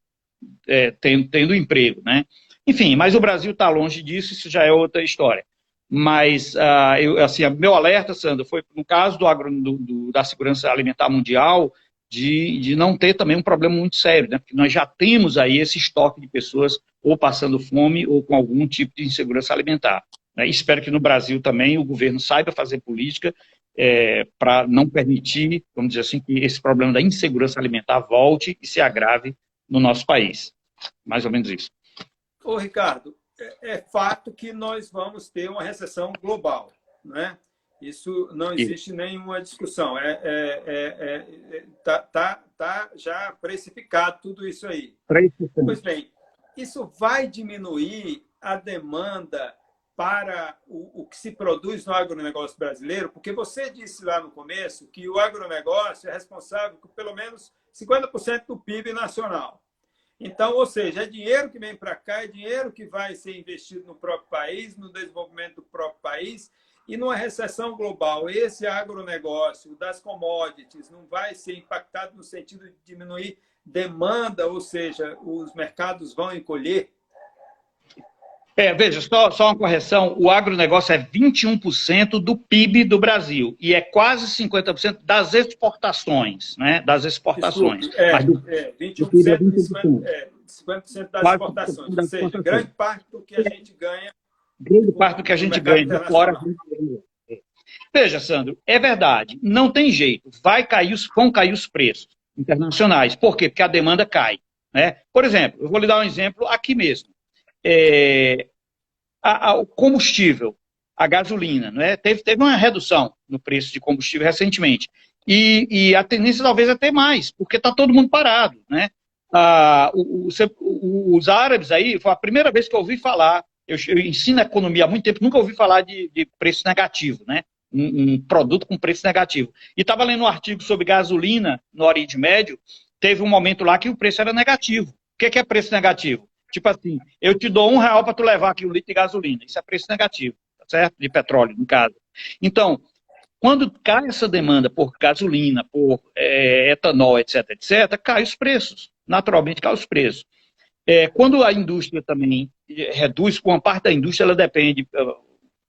é, tendo, tendo emprego. Né? Enfim, mas o Brasil está longe disso, isso já é outra história. Mas, uh, eu, assim, meu alerta, Sandra, foi no caso do, agro, do, do, da segurança alimentar mundial, de, de não ter também um problema muito sério, né? porque nós já temos aí esse estoque de pessoas ou passando fome ou com algum tipo de insegurança alimentar. Né? Espero que no Brasil também o governo saiba fazer política é, para não permitir, vamos dizer assim, que esse problema da insegurança alimentar volte e se agrave no nosso país. Mais ou menos isso. Ô, Ricardo, é, é fato que nós vamos ter uma recessão global, né? Isso não existe nenhuma discussão. É, é, é, é, tá, tá, tá já precificado tudo isso aí. Pois bem, isso vai diminuir a demanda para o, o, que se produz no agronegócio brasileiro? Porque você disse lá no começo que o agronegócio é responsável por pelo menos 50% do PIB nacional. Então, ou seja, é dinheiro que vem para cá, é dinheiro que vai ser investido no próprio país, no desenvolvimento do próprio país, e numa recessão global, esse agronegócio das commodities não vai ser impactado no sentido de diminuir demanda, ou seja, os mercados vão encolher? É, veja, só, só uma correção: o agronegócio é 21% do PIB do Brasil e é quase 50% das exportações, né? Das exportações. Desculpe, é, do, é, 21%, é 20%. É, 50% das exportações. Ou seja, grande parte do que a gente ganha grande parte do que a gente ganha de fora. Veja, Sandro, é verdade, não tem jeito, vai cair os, vão cair os preços internacionais. Por quê? Porque a demanda cai. Né? Por exemplo, eu vou lhe dar um exemplo aqui mesmo. É, a, a, o combustível, a gasolina, né? teve, teve uma redução no preço de combustível recentemente. E, e a tendência talvez é até mais, porque está todo mundo parado. Né? Ah, o, o, os árabes aí, foi a primeira vez que eu ouvi falar eu, eu ensino economia há muito tempo, nunca ouvi falar de, de preço negativo, né? Um, um, produto com preço negativo. E estava lendo um artigo sobre gasolina no Oriente Médio, teve um momento lá que o preço era negativo. O que, que é preço negativo? Tipo assim, eu te dou um real para tu levar aqui um litro de gasolina. Isso é preço negativo, tá certo? De petróleo, no caso. Então, quando cai essa demanda por gasolina, por é, etanol, etc., etc., cai os preços. Naturalmente, cai os preços. É, quando a indústria também reduz, com uma parte da indústria, ela depende, ah,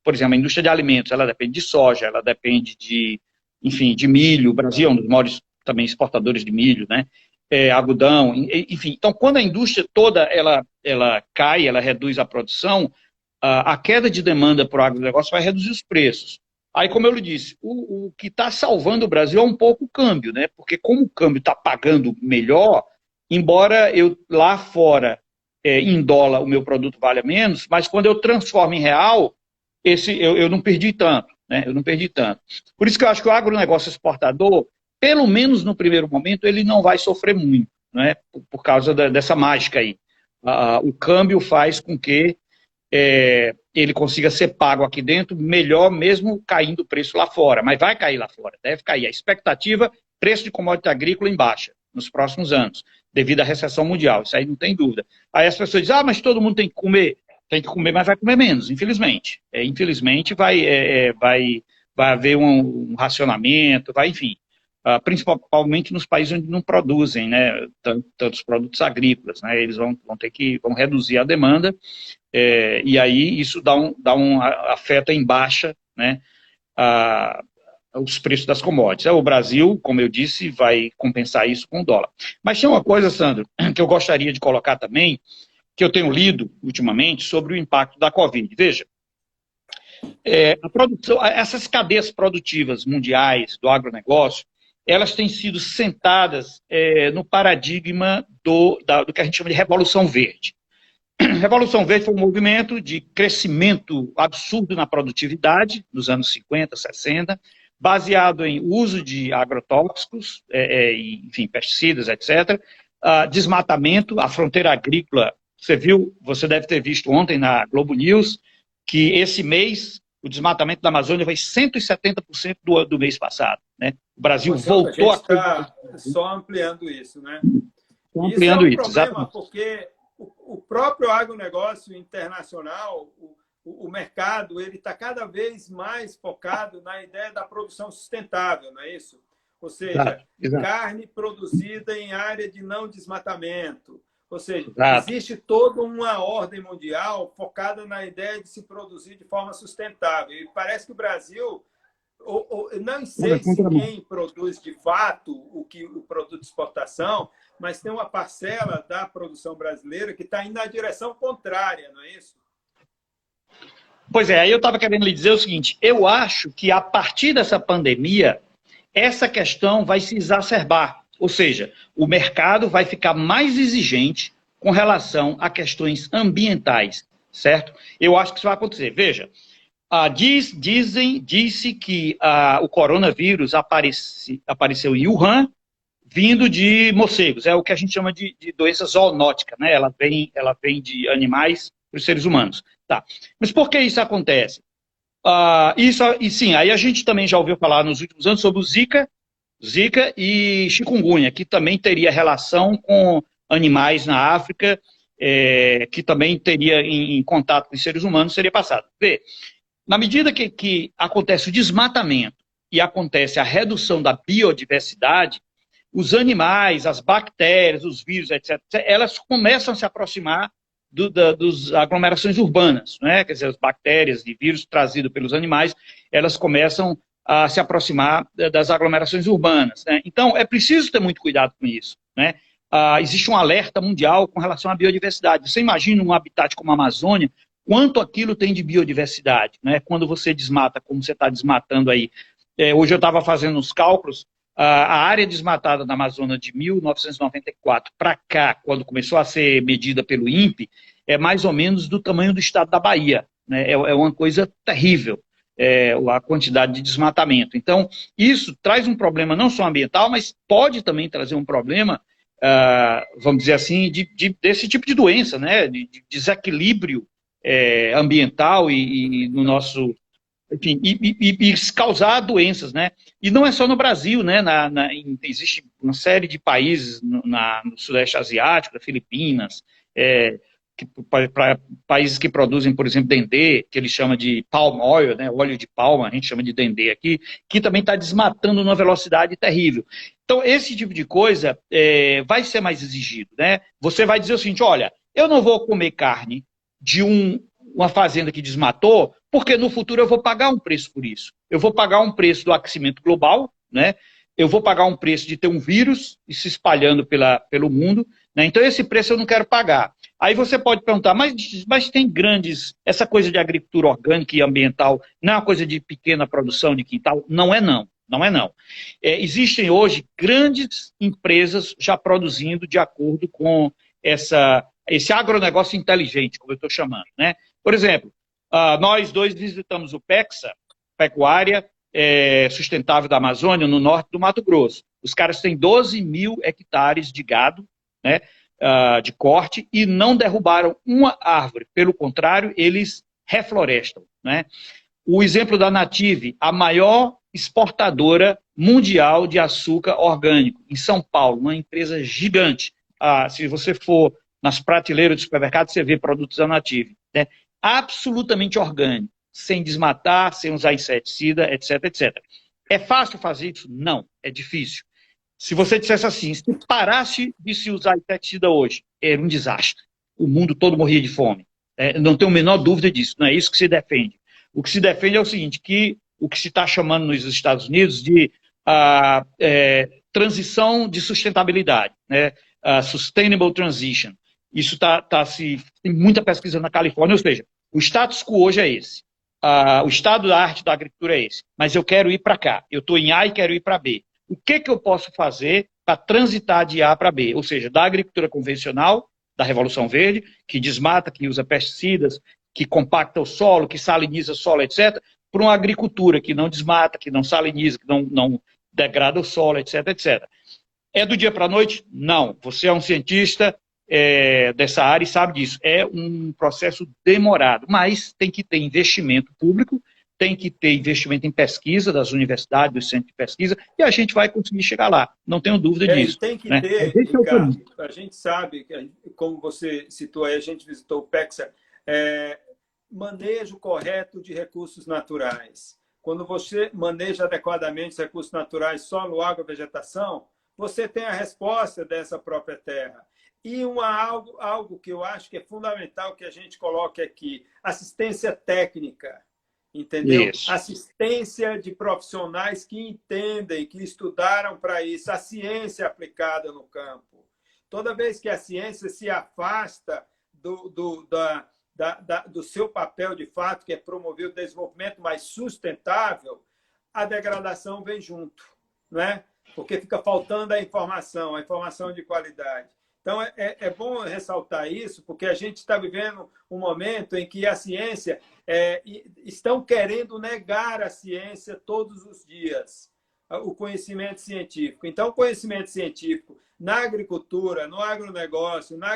por exemplo, a indústria de alimentos, ela depende de soja, ela depende de, enfim, de milho. O Brasil é um dos maiores também exportadores de milho, né? É, algodão, enfim. Então, quando a indústria toda ela, ela cai, ela reduz a produção, a, a queda de demanda para o agronegócio vai reduzir os preços. Aí, como eu lhe disse, o, o que está salvando o Brasil é um pouco o câmbio, né? Porque como o câmbio está pagando melhor, embora eu lá fora é, em dólar o meu produto valha menos, mas quando eu transformo em real, esse eu, eu não perdi tanto, né? Eu não perdi tanto. Por isso que eu acho que o agronegócio exportador, pelo menos no primeiro momento, ele não vai sofrer muito, né? Por, por causa da, dessa mágica aí. Ah, o câmbio faz com que é, ele consiga ser pago aqui dentro melhor, mesmo caindo o preço lá fora. Mas vai cair lá fora, deve cair. A expectativa, preço de commodity agrícola em baixa nos próximos anos devido à recessão mundial. Isso aí não tem dúvida. Aí as pessoas dizem, ah, mas todo mundo tem que comer. Tem que comer, mas vai comer menos, infelizmente. É, infelizmente vai, é, é vai, vai haver um, um racionamento, vai, enfim. Uh, principalmente nos países onde não produzem né, tantos produtos agrícolas. Né, eles vão, vão ter que vão reduzir a demanda, é, e aí isso dá um, dá um afeta em baixa né, a, os preços das commodities. O Brasil, como eu disse, vai compensar isso com o dólar. Mas tem uma coisa, Sandro, que eu gostaria de colocar também, que eu tenho lido ultimamente sobre o impacto da Covid. Veja, é, produção, essas cadeias produtivas mundiais do agronegócio, elas têm sido sentadas é, no paradigma do, da, do que a gente chama de Revolução Verde. Revolução Verde foi um movimento de crescimento absurdo na produtividade nos anos 50, 60, baseado em uso de agrotóxicos, é, é, enfim, pesticidas, etc., uh, desmatamento, a fronteira agrícola, você viu, você deve ter visto ontem na Globo News, que esse mês o desmatamento da Amazônia foi 170% do, do mês passado. Né? O Brasil voltou a. Está só ampliando isso, né? Ampliando isso, é um isso problema, porque o, o próprio agronegócio internacional, o, o, o mercado, ele está cada vez mais focado na ideia da produção sustentável, não é isso? Ou seja, exato, exato. carne produzida em área de não desmatamento, ou seja, Exato. existe toda uma ordem mundial focada na ideia de se produzir de forma sustentável. E parece que o Brasil, ou, ou, não sei se quem produz de fato o que o produto de exportação, mas tem uma parcela da produção brasileira que está indo na direção contrária, não é isso? Pois é, aí eu estava querendo lhe dizer o seguinte: eu acho que a partir dessa pandemia, essa questão vai se exacerbar. Ou seja, o mercado vai ficar mais exigente com relação a questões ambientais, certo? Eu acho que isso vai acontecer. Veja, uh, diz, dizem, disse que uh, o coronavírus apareci, apareceu em Wuhan, vindo de morcegos. É o que a gente chama de, de doença zoonótica, né? Ela vem, ela vem de animais para os seres humanos. Tá. Mas por que isso acontece? Uh, isso, e sim, aí a gente também já ouviu falar nos últimos anos sobre o Zika, Zika e chikungunya, que também teria relação com animais na África, é, que também teria em, em, contato com seres humanos, seria passado. Vê, na medida que, que acontece o desmatamento e acontece a redução da biodiversidade, os animais, as bactérias, os vírus, etc., elas começam a se aproximar do, da, dos aglomerações urbanas, né? quer dizer, as bactérias de vírus trazidos pelos animais, elas começam a se aproximar das aglomerações urbanas. Né? Então, é preciso ter muito cuidado com isso. Né? Ah, existe um alerta mundial com relação à biodiversidade. Você imagina um habitat como a Amazônia, quanto aquilo tem de biodiversidade, né? Quando você desmata, como você está desmatando aí. É, hoje eu estava fazendo os cálculos, a área desmatada da Amazônia de 1994 para cá, quando começou a ser medida pelo INPE, é mais ou menos do tamanho do estado da Bahia. Né? É, é uma coisa terrível é, a quantidade de desmatamento. Então, isso traz um problema não só ambiental, mas pode também trazer um problema, uh, vamos dizer assim, de, de, desse tipo de doença, né? de, de desequilíbrio é, ambiental e, e, no nosso. Enfim, e, e, e, causar doenças, né? E não é só no Brasil, né? Na, na, existe uma série de países no, na, no Sudeste Asiático, Filipinas, é, para países que produzem, por exemplo, dendê, que ele chama de palm oil, né, óleo de palma, a gente chama de dendê aqui, que também está desmatando numa velocidade terrível. Então, esse tipo de coisa é, vai ser mais exigido. Né? Você vai dizer o seguinte, olha, eu não vou comer carne de um, uma fazenda que desmatou, porque no futuro eu vou pagar um preço por isso. Eu vou pagar um preço do aquecimento global, né? eu vou pagar um preço de ter um vírus se espalhando pela, pelo mundo, né? então esse preço eu não quero pagar. Aí você pode perguntar, mas, mas tem grandes. Essa coisa de agricultura orgânica e ambiental não é uma coisa de pequena produção de quintal? Não é, não. Não é, não. É, existem hoje grandes empresas já produzindo de acordo com essa, esse agronegócio inteligente, como eu estou chamando. Né? Por exemplo, uh, nós dois visitamos o PEXA, Pecuária é, Sustentável da Amazônia, no norte do Mato Grosso. Os caras têm 12 mil hectares de gado, né? Uh, de corte e não derrubaram uma árvore. Pelo contrário, eles reflorestam. Né? O exemplo da Native, a maior exportadora mundial de açúcar orgânico, em São Paulo, uma empresa gigante. Ah, se você for nas prateleiras do supermercado, você vê produtos da Native. Né? Absolutamente orgânico, sem desmatar, sem usar inseticida, etc, etc. É fácil fazer isso? Não, é difícil. Se você dissesse assim, se parasse de se usar inseticida hoje, era um desastre. O mundo todo morria de fome. É, não tenho a menor dúvida disso, não é isso que se defende. O que se defende é o seguinte, que o que se está chamando nos Estados Unidos de a, é, transição de sustentabilidade, né? A sustainable transition. Isso está tá se. Tem muita pesquisa na Califórnia, ou seja, o status quo hoje é esse. o estado da arte da agricultura é esse. Mas eu quero ir para cá. Eu estou em A e quero ir para B o que, que eu posso fazer para transitar de A para B, ou seja, da agricultura convencional, da Revolução Verde, que desmata, que usa pesticidas, que compacta o solo, que saliniza o solo, etc., para uma agricultura que não desmata, que não saliniza, que não, não degrada o solo, etc., etc. É do dia para a noite? Não. Você é um cientista é, dessa área e sabe disso. É um processo demorado, mas tem que ter investimento público, tem que ter investimento em pesquisa das universidades, dos centros de pesquisa, e a gente vai conseguir chegar lá, não tenho dúvida é, disso. Tem que né? ter, Ricardo, a gente sabe, como você citou aí, a gente visitou o PEXA, é, manejo correto de recursos naturais. Quando você maneja adequadamente os recursos naturais, solo, água, vegetação, você tem a resposta dessa própria terra. E uma, algo, algo que eu acho que é fundamental que a gente coloque aqui, assistência técnica, entendeu? Isso. Assistência de profissionais que entendem, que estudaram para isso, a ciência aplicada no campo. Toda vez que a ciência se afasta do, do, da, da, da, do seu papel de fato, que é promover o desenvolvimento mais sustentável, a degradação vem junto, não é? porque fica faltando a informação, a informação de qualidade. Então, é, é, é bom ressaltar isso, porque a gente está vivendo um momento em que a ciência é, estão querendo negar a ciência todos os dias, o conhecimento científico. Então, o conhecimento científico na agricultura, no agronegócio, na,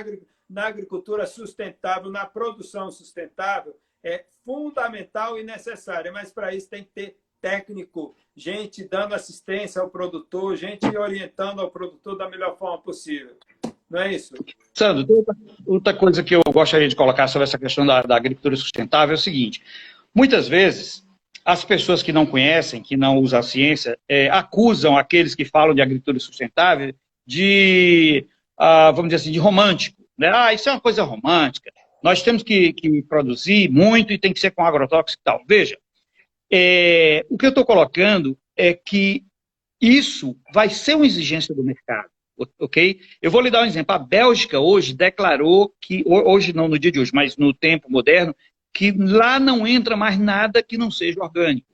na agricultura sustentável, na produção sustentável, é fundamental e necessário, mas para isso tem que ter técnico, gente dando assistência ao produtor, gente orientando ao produtor da melhor forma possível. Não é isso? Sandro, outra coisa que eu gostaria de colocar sobre essa questão da, da agricultura sustentável é o seguinte: muitas vezes as pessoas que não conhecem, que não usam a ciência, é, acusam aqueles que falam de agricultura sustentável de, ah, vamos dizer assim, de romântico. Né? Ah, isso é uma coisa romântica. Nós temos que, que produzir muito e tem que ser com agrotóxico e tal. Veja, é, o que eu estou colocando é que isso vai ser uma exigência do mercado, ok? Eu vou lhe dar um exemplo. A Bélgica hoje declarou que, hoje não no dia de hoje, mas no tempo moderno, que lá não entra mais nada que não seja orgânico.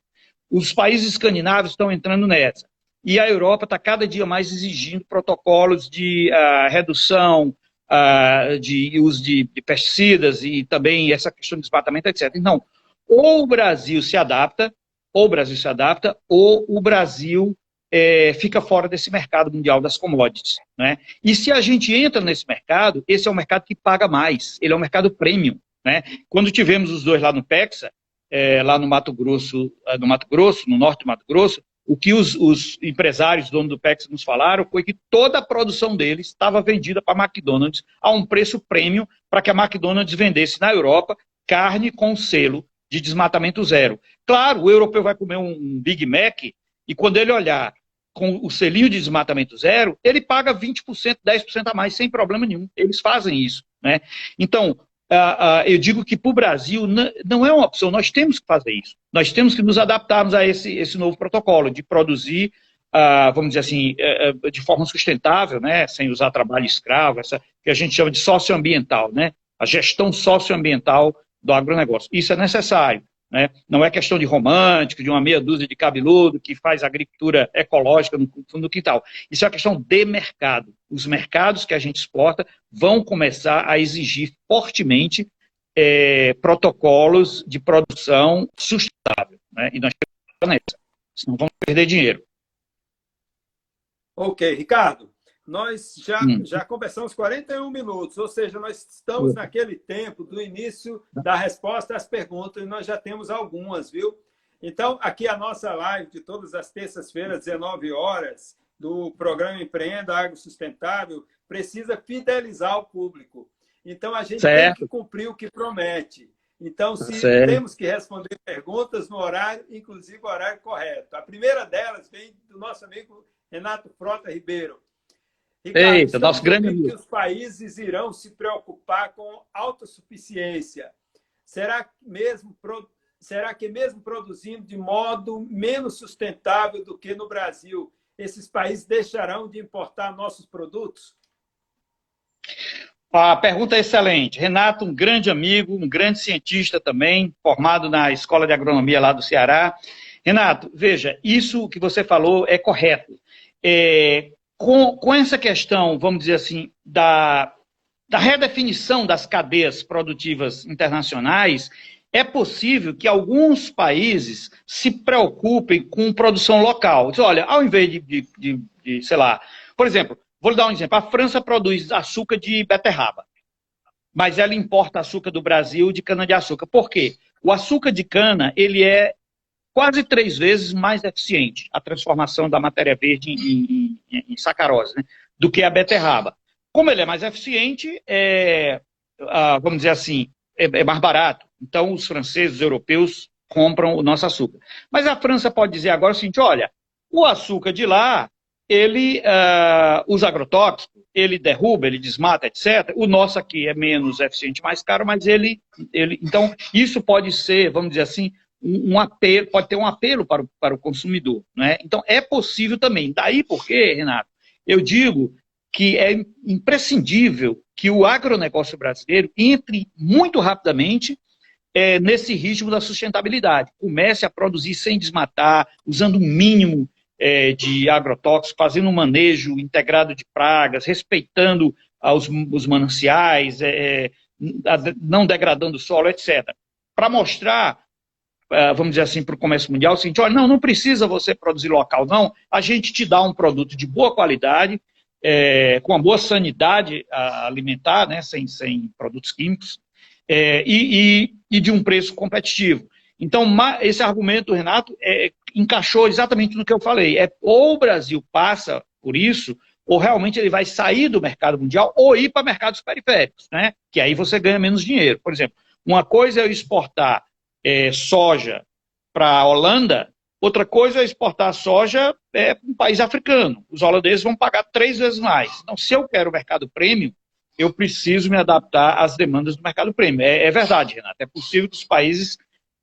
Os países escandinavos estão entrando nessa. E a Europa está cada dia mais exigindo protocolos de uh, redução uh, de uso de, de, pesticidas e também essa questão de desmatamento, etc. Então, ou o Brasil se adapta, ou o Brasil se adapta, ou o Brasil é, fica fora desse mercado mundial das commodities. Né? E se a gente entra nesse mercado, esse é um mercado que paga mais, ele é um mercado premium. Né? Quando tivemos os dois lá no PEXA, é, lá no Mato Grosso, é, no Mato Grosso, no norte do Mato Grosso, o que os, os empresários, donos do PEX, nos falaram foi que toda a produção deles estava vendida para a McDonald's a um preço premium para que a McDonald's vendesse na Europa carne com selo de desmatamento zero. Claro, o europeu vai comer um Big Mac e quando ele olhar com o selinho de desmatamento zero, ele paga 20%, 10% a mais, sem problema nenhum. Eles fazem isso. Né? Então, uh, uh, eu digo que para o Brasil não é uma opção, nós temos que fazer isso. Nós temos que nos adaptarmos a esse, esse novo protocolo de produzir, uh, vamos dizer assim, eh, eh, de forma sustentável, né? sem usar trabalho escravo, essa que a gente chama de socioambiental, né? a gestão socioambiental do agronegócio. Isso é necessário. Né? Não é questão de romântico, de uma meia dúzia de cabeludo que faz agricultura ecológica no fundo do quintal. Isso é uma questão de mercado. Os mercados que a gente exporta vão começar a exigir fortemente é, protocolos de produção sustentável. Né? E nós temos nessa, senão vamos perder dinheiro. Ok, Ricardo. Nós já, hum. já conversamos 41 minutos, ou seja, nós estamos naquele tempo do início da resposta às perguntas e nós já temos algumas, viu? Então, aqui a nossa live de todas as terças-feiras, 19 horas, do programa Empreenda Agro Sustentável, precisa fidelizar o público. Então, a gente certo. tem que cumprir o que promete. Então, se certo. temos que responder perguntas no horário, inclusive o horário correto. A primeira delas vem do nosso amigo Renato Frota Ribeiro. Ricardo, Eita, nosso grande amigo. que os países irão se preocupar com autossuficiência. Será que mesmo será que mesmo produzindo de modo menos sustentável do que no Brasil, esses países deixarão de importar nossos produtos? A pergunta é excelente. Renato, um grande amigo, um grande cientista também, formado na Escola de Agronomia lá do Ceará. Renato, veja, isso que você falou é correto. É, com, com essa questão, vamos dizer assim, da, da redefinição das cadeias produtivas internacionais, é possível que alguns países se preocupem com produção local. Diz, olha, ao invés de, de, de, de, sei lá, por exemplo, vou dar um exemplo. A França produz açúcar de beterraba, mas ela importa açúcar do Brasil de cana-de-açúcar. Por quê? O açúcar de cana, ele é quase três vezes mais eficiente a transformação da matéria verde em, em, em sacarose, né, do que a beterraba. Como ele é mais eficiente, é, vamos dizer assim, é, é mais barato. Então, os franceses, os europeus compram o nosso açúcar. Mas a França pode dizer agora o seguinte: olha, o açúcar de lá, ele uh, usa agrotóxico, ele derruba, ele desmata, etc. O nosso aqui é menos eficiente, mais caro, mas ele, ele. Então, isso pode ser, vamos dizer assim, um, um apelo, pode ter um apelo para o, para o consumidor. Né? Então, é possível também. Daí porque, Renato, eu digo que é imprescindível que o agronegócio brasileiro entre muito rapidamente é, nesse ritmo da sustentabilidade. Comece a produzir sem desmatar, usando o mínimo é, de agrotóxicos, fazendo um manejo integrado de pragas, respeitando os, os mananciais, é, é não degradando o solo, etc. Para mostrar, vamos dizer assim, para o comércio mundial, o seguinte, olha, não, não precisa você produzir local, não, a gente te dá um produto de boa qualidade, é, com uma boa sanidade alimentar, né, sem, sem produtos químicos, é, e, e, e, de um preço competitivo. Então, esse argumento, Renato, é, encaixou exatamente no que eu falei. É, ou o Brasil passa por isso, ou realmente ele vai sair do mercado mundial ou ir para mercados periféricos, né? que aí você ganha menos dinheiro. Por exemplo, uma coisa é eu exportar é, soja para a Holanda, outra coisa é exportar soja é, para um país africano. Os holandeses vão pagar três vezes mais. Então, se eu quero o mercado premium, eu preciso me adaptar às demandas do mercado premium. É, é verdade, Renato. É possível que os países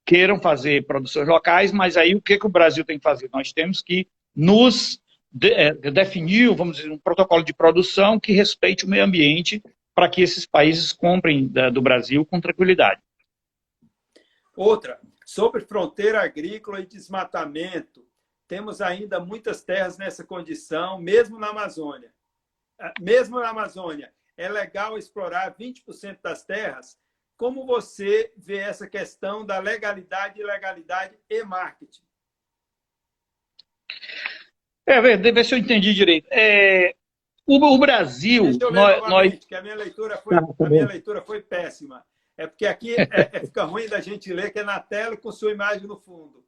queiram fazer produções locais, mas aí o que, que o Brasil tem que fazer? Nós temos que nos de, é, definir, vamos dizer, um protocolo de produção que respeite o meio ambiente para que esses países comprem da, do Brasil com tranquilidade. Outra, sobre fronteira agrícola e desmatamento, temos ainda muitas terras nessa condição, mesmo na Amazônia. Ah, mesmo na Amazônia, é legal explorar 20% das terras, como você vê essa questão da legalidade, ilegalidade e marketing? É, ver se eu entendi direito. É, o, o, Brasil. Deixa eu nós, nós... que a minha, leitura foi, ah, tá a minha leitura foi péssima. É porque aqui é, é, fica ruim da gente ler, que é na tela com sua imagem no fundo.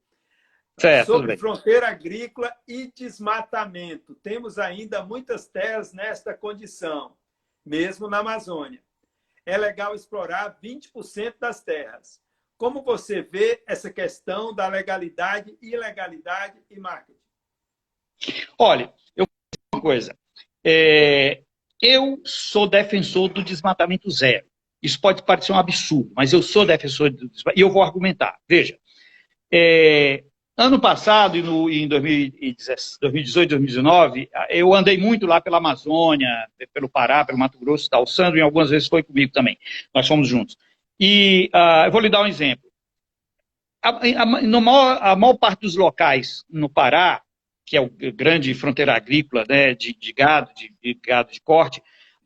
Certo, Sobre fronteira agrícola e desmatamento. Temos ainda muitas terras nesta condição, mesmo na Amazônia é legal explorar 20% das terras. Como você vê essa questão da legalidade, ilegalidade e marketing? Olha, eu vou dizer uma coisa. É, eu sou defensor do desmatamento zero. Isso pode parecer um absurdo, mas eu sou defensor do desmatamento. E eu vou argumentar. Veja, é, Ano passado, e em 2018, 2019, eu andei muito lá pela Amazônia, pelo Pará, pelo Mato Grosso e tal. O Sandro, em algumas vezes, foi comigo também. Nós fomos juntos. E uh, eu vou lhe dar um exemplo. A, a, maior, a, maior, parte dos locais no Pará, que é o grande fronteira agrícola né, de, de gado, de, de gado de corte,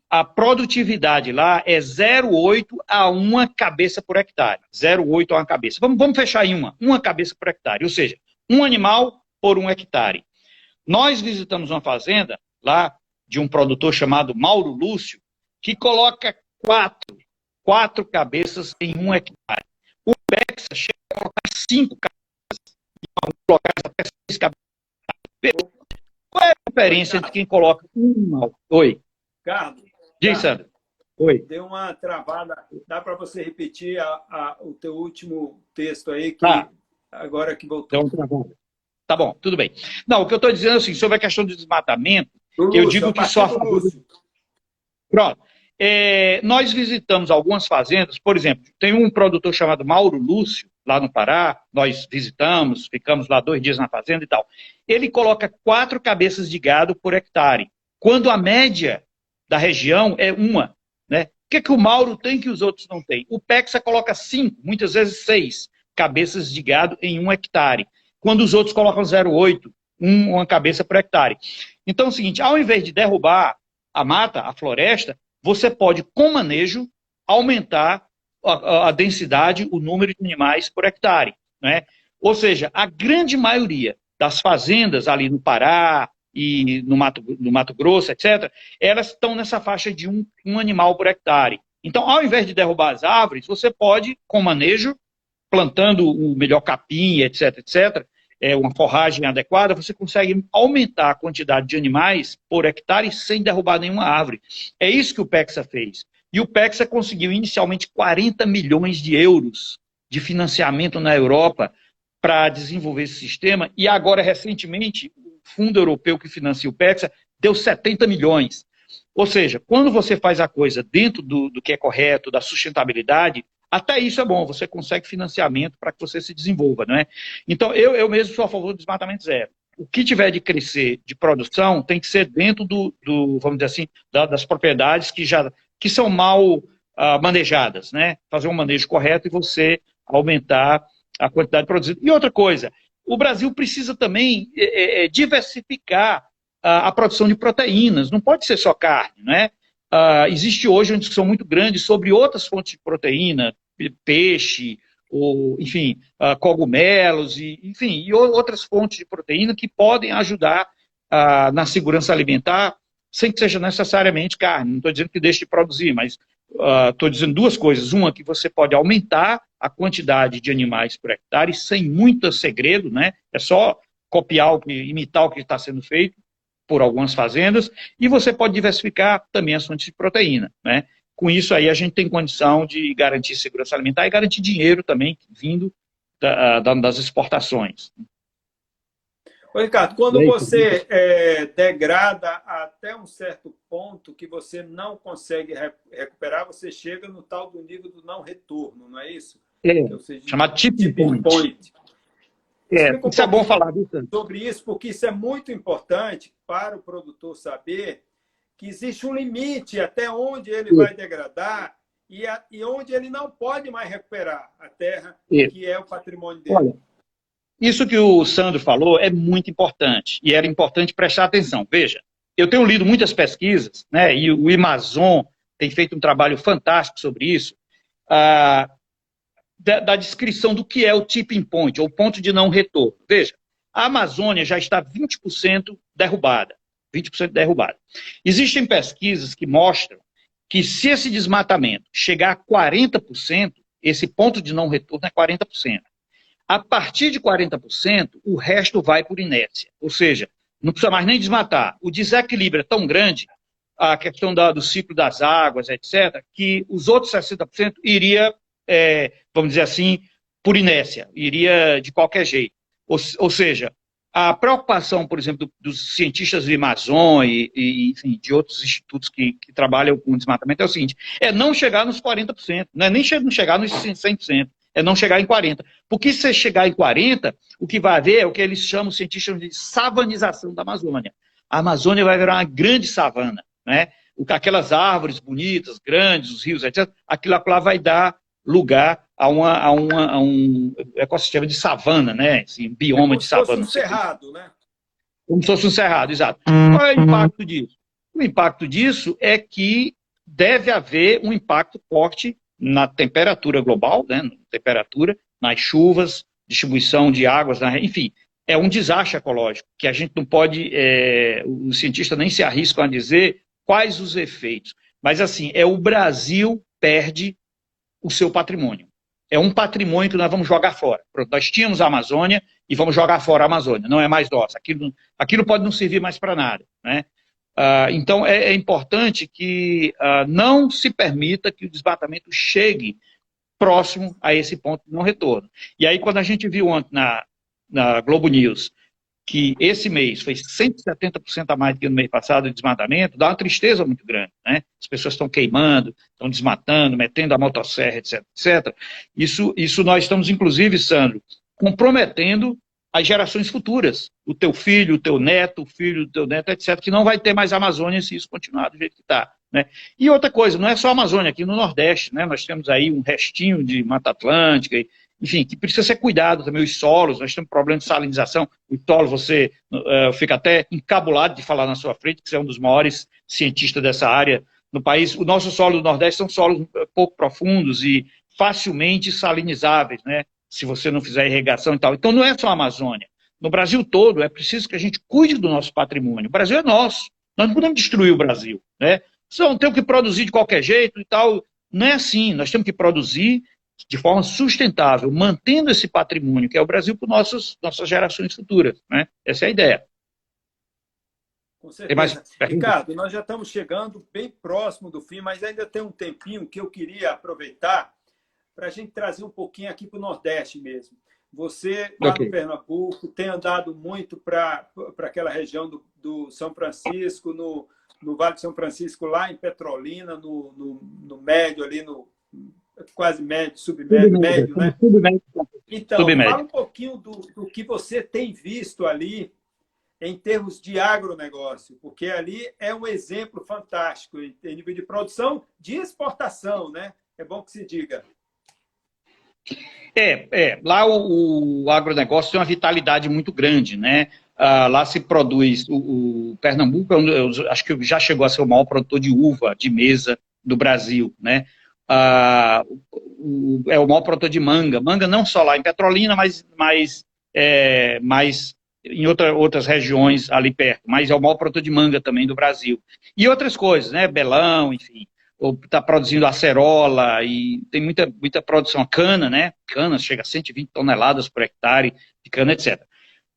a produtividade lá é 0,8 a uma cabeça por hectare. 0,8 a uma cabeça. Vamos, vamos fechar em uma. Uma cabeça por hectare. Ou seja, um animal por um hectare. Nós visitamos uma fazenda lá de um produtor chamado Mauro Lúcio, que coloca quatro, quatro cabeças em um hectare. O Bexa chega a colocar cinco cabeças, em alguns locais até seis cabeças. Qual é a diferença entre quem coloca um animal? Oi. Carlos, Diz, Sandro. Oi. Deu uma travada. Dá para você repetir a, a, o teu último texto aí, que tá. agora que voltou. Deu uma Tá bom, tudo bem. Não, o que eu estou dizendo é assim, sobre a questão do desmatamento, Lúcio, eu digo que só. Pronto. É, nós visitamos algumas fazendas, por exemplo, tem um produtor chamado Mauro Lúcio, lá no Pará, nós visitamos, ficamos lá dois dias na fazenda e tal. Ele coloca quatro cabeças de gado por hectare, quando a média da região é uma. Né? O que, é que o Mauro tem que os outros não têm? O PEXA coloca cinco, muitas vezes seis cabeças de gado em um hectare, quando os outros colocam 0,8, um, uma cabeça por hectare. Então é o seguinte, ao invés de derrubar a mata, a floresta, você pode, com manejo, aumentar a, a densidade, o número de animais por hectare. Né? Ou seja, a grande maioria das fazendas ali no Pará, e no Mato, no Mato Grosso, etc., elas estão nessa faixa de um, um animal por hectare. Então, ao invés de derrubar as árvores, você pode, com manejo, plantando o melhor capim, etc, etc, é, uma forragem adequada, você consegue aumentar a quantidade de animais por hectare sem derrubar nenhuma árvore. É isso que o PEXA fez. E o PEXA conseguiu inicialmente 40 milhões de euros de financiamento na Europa para desenvolver esse sistema, e agora, recentemente, fundo europeu que financia o PEXA deu 70 milhões. Ou seja, quando você faz a coisa dentro do, do que é correto, da sustentabilidade, até isso é bom, você consegue financiamento para que você se desenvolva, não é? Então, eu, eu mesmo sou a favor do desmatamento zero. O que tiver de crescer de produção tem que ser dentro do, do vamos dizer assim, da, das propriedades que já que são mal uh, manejadas, né? Fazer um manejo correto e você aumentar a quantidade produzida. E outra coisa, o Brasil precisa também é, é, diversificar a, a, produção de proteínas, não pode ser só carne, né? Uh, existe hoje uma discussão muito grande sobre outras fontes de proteína, peixe, ou, enfim, uh, cogumelos, e, enfim, e outras fontes de proteína que podem ajudar uh, na segurança alimentar, sem que seja necessariamente carne. Não estou dizendo que deixe de produzir, mas estou dizendo duas coisas. Uma, que você pode aumentar a quantidade de animais por hectare sem muito segredo, né? É só copiar, imitar o que está sendo feito por algumas fazendas, e você pode diversificar também as fontes de proteína. Né? Com isso aí a gente tem condição de garantir segurança alimentar e garantir dinheiro também vindo da, da, das exportações. Ô, Ricardo, quando você é, degrada até um certo ponto que você não consegue recuperar, você chega no tal do nível do não retorno, não é isso? É, chamado tipping point. point. É, isso é bom falar disso. Sobre isso, porque isso é muito importante para o produtor saber que existe um limite até onde ele vai degradar e, a, e onde ele não pode mais recuperar a terra, que é o patrimônio dele. Olha, isso que o Sandro falou é muito importante e era importante prestar atenção. Veja, eu tenho lido muitas pesquisas, né, e o Amazon tem feito um trabalho fantástico sobre isso. Ah, da, da, descrição do que é o tipping point, ou ponto de não retorno. Veja, a Amazônia já está 20% derrubada. 20% derrubada. Existem pesquisas que mostram que se esse desmatamento chegar a 40%, esse ponto de não retorno é 40%. A partir de 40%, o resto vai por inércia. Ou seja, não precisa mais nem desmatar. O desequilíbrio é tão grande, a questão da, do ciclo das águas, etc., que os outros 60% iria é, vamos dizer assim, por inércia, iria de qualquer jeito. Ou, ou seja, a preocupação, por exemplo, do, dos cientistas do Amazon e, e enfim, de outros institutos que, que, trabalham com desmatamento é o seguinte: é não chegar nos 40%, não é nem chegar nos 100%, é não chegar em 40%. Porque se você chegar em 40%, o que vai haver é o que eles chamam, os cientistas, de savanização da Amazônia. A Amazônia vai virar uma grande savana, né? Aquelas árvores bonitas, grandes, os rios, etc., aquilo lá vai dar lugar a, uma, a, uma, a um ecossistema de savana, né? Esse bioma é de savana. Como se fosse um cerrado, né? Como se fosse um cerrado, exato. Qual é o impacto disso? O impacto disso é que deve haver um impacto forte na temperatura global, né? Na temperatura, nas chuvas, distribuição de águas, enfim, é um desastre ecológico que a gente não pode, é, os cientistas nem se arriscam a dizer quais os efeitos. Mas assim, é o Brasil perde o seu patrimônio. É um patrimônio que nós vamos jogar fora. Pronto, nós tínhamos a Amazônia e vamos jogar fora a Amazônia. Não é mais nossa. Aquilo, aquilo pode não servir mais para nada. Né? Ah, então, é, é, importante que ah, não se permita que o desmatamento chegue próximo a esse ponto de não retorno. E aí, quando a gente viu ontem na, na Globo News que esse mês foi 170% a mais do que no mês passado de desmatamento, dá uma tristeza muito grande. Né? As pessoas estão queimando, estão desmatando, metendo a motosserra, etc, etc. Isso, isso nós estamos, inclusive, Sandro, comprometendo as gerações futuras. O teu filho, o teu neto, o filho do teu neto, etc., que não vai ter mais Amazônia se isso continuar do jeito que está. Né? E outra coisa, não é só a Amazônia, aqui no Nordeste, né? nós temos aí um restinho de Mata Atlântica enfim, que precisa ser cuidado também, os solos, nós temos problema de salinização, o solo você uh, fica até encabulado de falar na sua frente, que você é um dos maiores cientistas dessa área no país. O nosso solo do Nordeste são solos eh, pouco profundos e facilmente salinizáveis, né? Se você não fizer irrigação e tal. Então não é só a Amazônia. No Brasil todo é preciso que a gente cuide do nosso patrimônio. O Brasil é nosso. Nós não podemos destruir o Brasil, né? Não temos que produzir de qualquer jeito e tal. Não é assim. Nós temos que produzir de forma sustentável, mantendo esse patrimônio que é o Brasil para nossas gerações futuras. Né? Essa é a ideia. Com certeza. Ricardo, nós já estamos chegando bem próximo do fim, mas ainda tem um tempinho que eu queria aproveitar para a gente trazer um pouquinho aqui para o Nordeste mesmo. Você, lá okay. no Pernambuco, tem andado muito para aquela região do, do, São Francisco, no, no Vale de São Francisco, lá em Petrolina, no, no, no médio ali, no quase médio, submédio, submédio, médio, né? Submédio. Então, submédio. fala um pouquinho do, do que você tem visto ali em termos de agronegócio, porque ali é um exemplo fantástico em nível de produção, de exportação, né? É bom que se diga. É, é lá o, o agronegócio tem uma vitalidade muito grande, né? Ah, lá se produz, o, o Pernambuco, eu, eu, acho que já chegou a ser o maior produtor de uva de mesa do Brasil, né? Ah, o, é o maior produtor de manga, manga não só lá em Petrolina, mas, mas, é, mas em outra, outras regiões ali perto, mas é o maior produtor de manga também do Brasil. E outras coisas, né? Belão, enfim está produzindo acerola e tem muita, muita produção cana, né? Cana chega a 120 toneladas por hectare de cana, etc.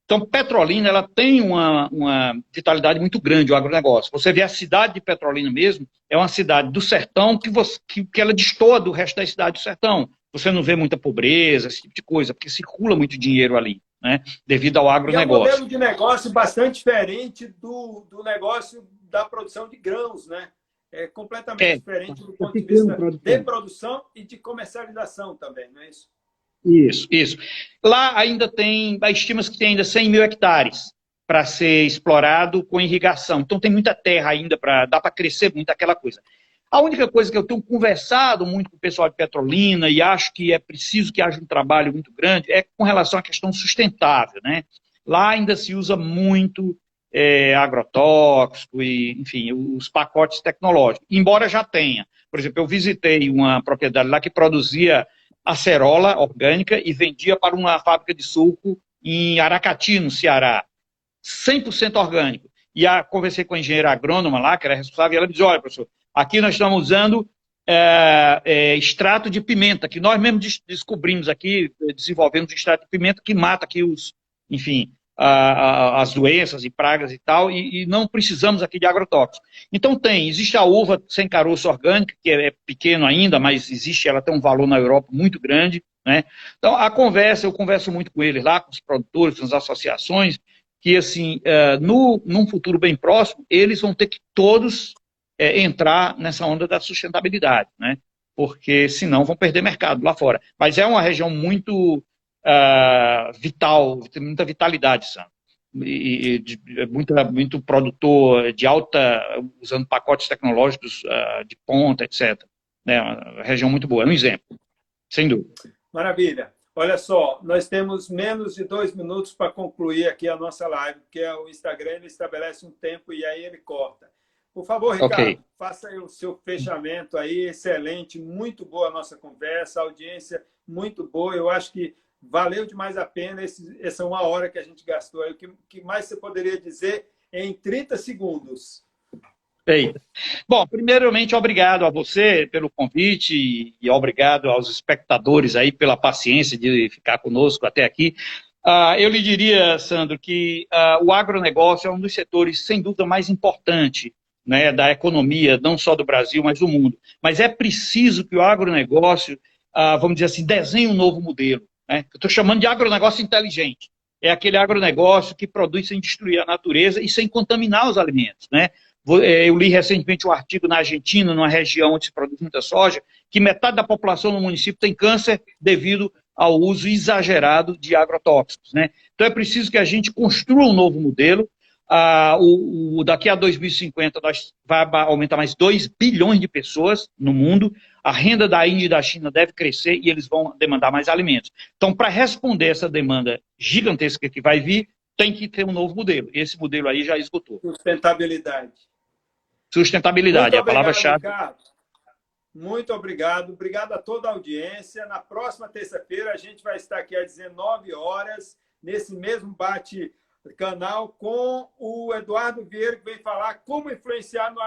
Então, Petrolina ela tem uma, uma vitalidade muito grande, o agronegócio. Você vê a cidade de Petrolina mesmo, é uma cidade do sertão que, você, que, que ela destoa do resto da cidade do sertão. Você não vê muita pobreza, esse tipo de coisa, porque circula muito dinheiro ali, né? Devido ao agronegócio. é um modelo de negócio bastante diferente do, do negócio da produção de grãos, né? É completamente é, diferente do ponto de vista de produção e de comercialização também, não é isso? Isso, isso. Lá ainda tem, estima-se que tem ainda 100 mil hectares para ser explorado com irrigação. Então tem muita terra ainda para dá para crescer muito aquela coisa. A única coisa que eu tenho conversado muito com o pessoal de Petrolina e acho que é preciso que haja um trabalho muito grande é com relação à questão sustentável, né? Lá ainda se usa muito é, agrotóxico e, enfim, os pacotes tecnológicos. Embora já tenha. Por exemplo, eu visitei uma propriedade lá que produzia acerola orgânica e vendia para uma fábrica de suco em Aracati, no Ceará. 100% orgânico. E a, conversei com a engenheira agrônoma lá, que era responsável, e ela me disse, olha, professor, aqui nós estamos usando é, é, extrato de pimenta, que nós mesmos descobrimos aqui, desenvolvemos extrato de pimenta que mata aqui os, enfim, as doenças e pragas e tal, e, e, não precisamos aqui de agrotóxicos. Então tem, existe a uva sem caroço orgânico, que é, é pequeno ainda, mas existe, ela tem um valor na Europa muito grande, né? Então a conversa, eu converso muito com eles lá, com os produtores, com as associações, que assim, é, no, num futuro bem próximo, eles vão ter que todos é, entrar nessa onda da sustentabilidade, né? Porque senão vão perder mercado lá fora. Mas é uma região muito uh, vital, tem muita vitalidade, Sandro. E, e, muita, muito produtor de alta, usando pacotes tecnológicos uh, de ponta, etc. É uma região muito boa, é um exemplo, sem dúvida. Maravilha. Olha só, nós temos menos de dois minutos para concluir aqui a nossa live, porque o Instagram ele estabelece um tempo e aí ele corta. Por favor, Ricardo, okay. faça o seu fechamento aí, excelente, muito boa a nossa conversa, a audiência muito boa. Eu acho que valeu demais a pena esse, essa uma hora que a gente gastou. O que, que mais você poderia dizer em 30 segundos? Perfeito. Bom, primeiramente, obrigado a você pelo convite e obrigado aos espectadores aí pela paciência de ficar conosco até aqui. Uh, eu lhe diria, Sandro, que uh, o agronegócio é um dos setores, sem dúvida, mais importante né, da economia, não só do Brasil, mas do mundo. Mas é preciso que o agronegócio, uh, vamos dizer assim, desenhe um novo modelo. Né? Eu estou chamando de agronegócio inteligente. É aquele agronegócio que produz sem destruir a natureza e sem contaminar os alimentos. Né? É, eu li recentemente um artigo na Argentina, numa região onde se produz muita soja, que metade da população no município tem câncer devido ao uso exagerado de agrotóxicos. Né? Então é preciso que a gente construa um novo modelo. Ah, o, o, daqui a 2050 nós vai aumentar mais 2 bilhões de pessoas no mundo a renda da Índia e da China deve crescer e eles vão demandar mais alimentos. Então, para responder essa demanda gigantesca que vai vir, tem que ter um novo modelo. Esse modelo aí já esgotou. Sustentabilidade. Sustentabilidade, é a palavra-chave. Muito obrigado. Obrigado a toda a audiência. Na próxima terça-feira, a gente vai estar aqui às 19 horas, nesse mesmo bate canal com o Eduardo Vieira, que vem falar como influenciar no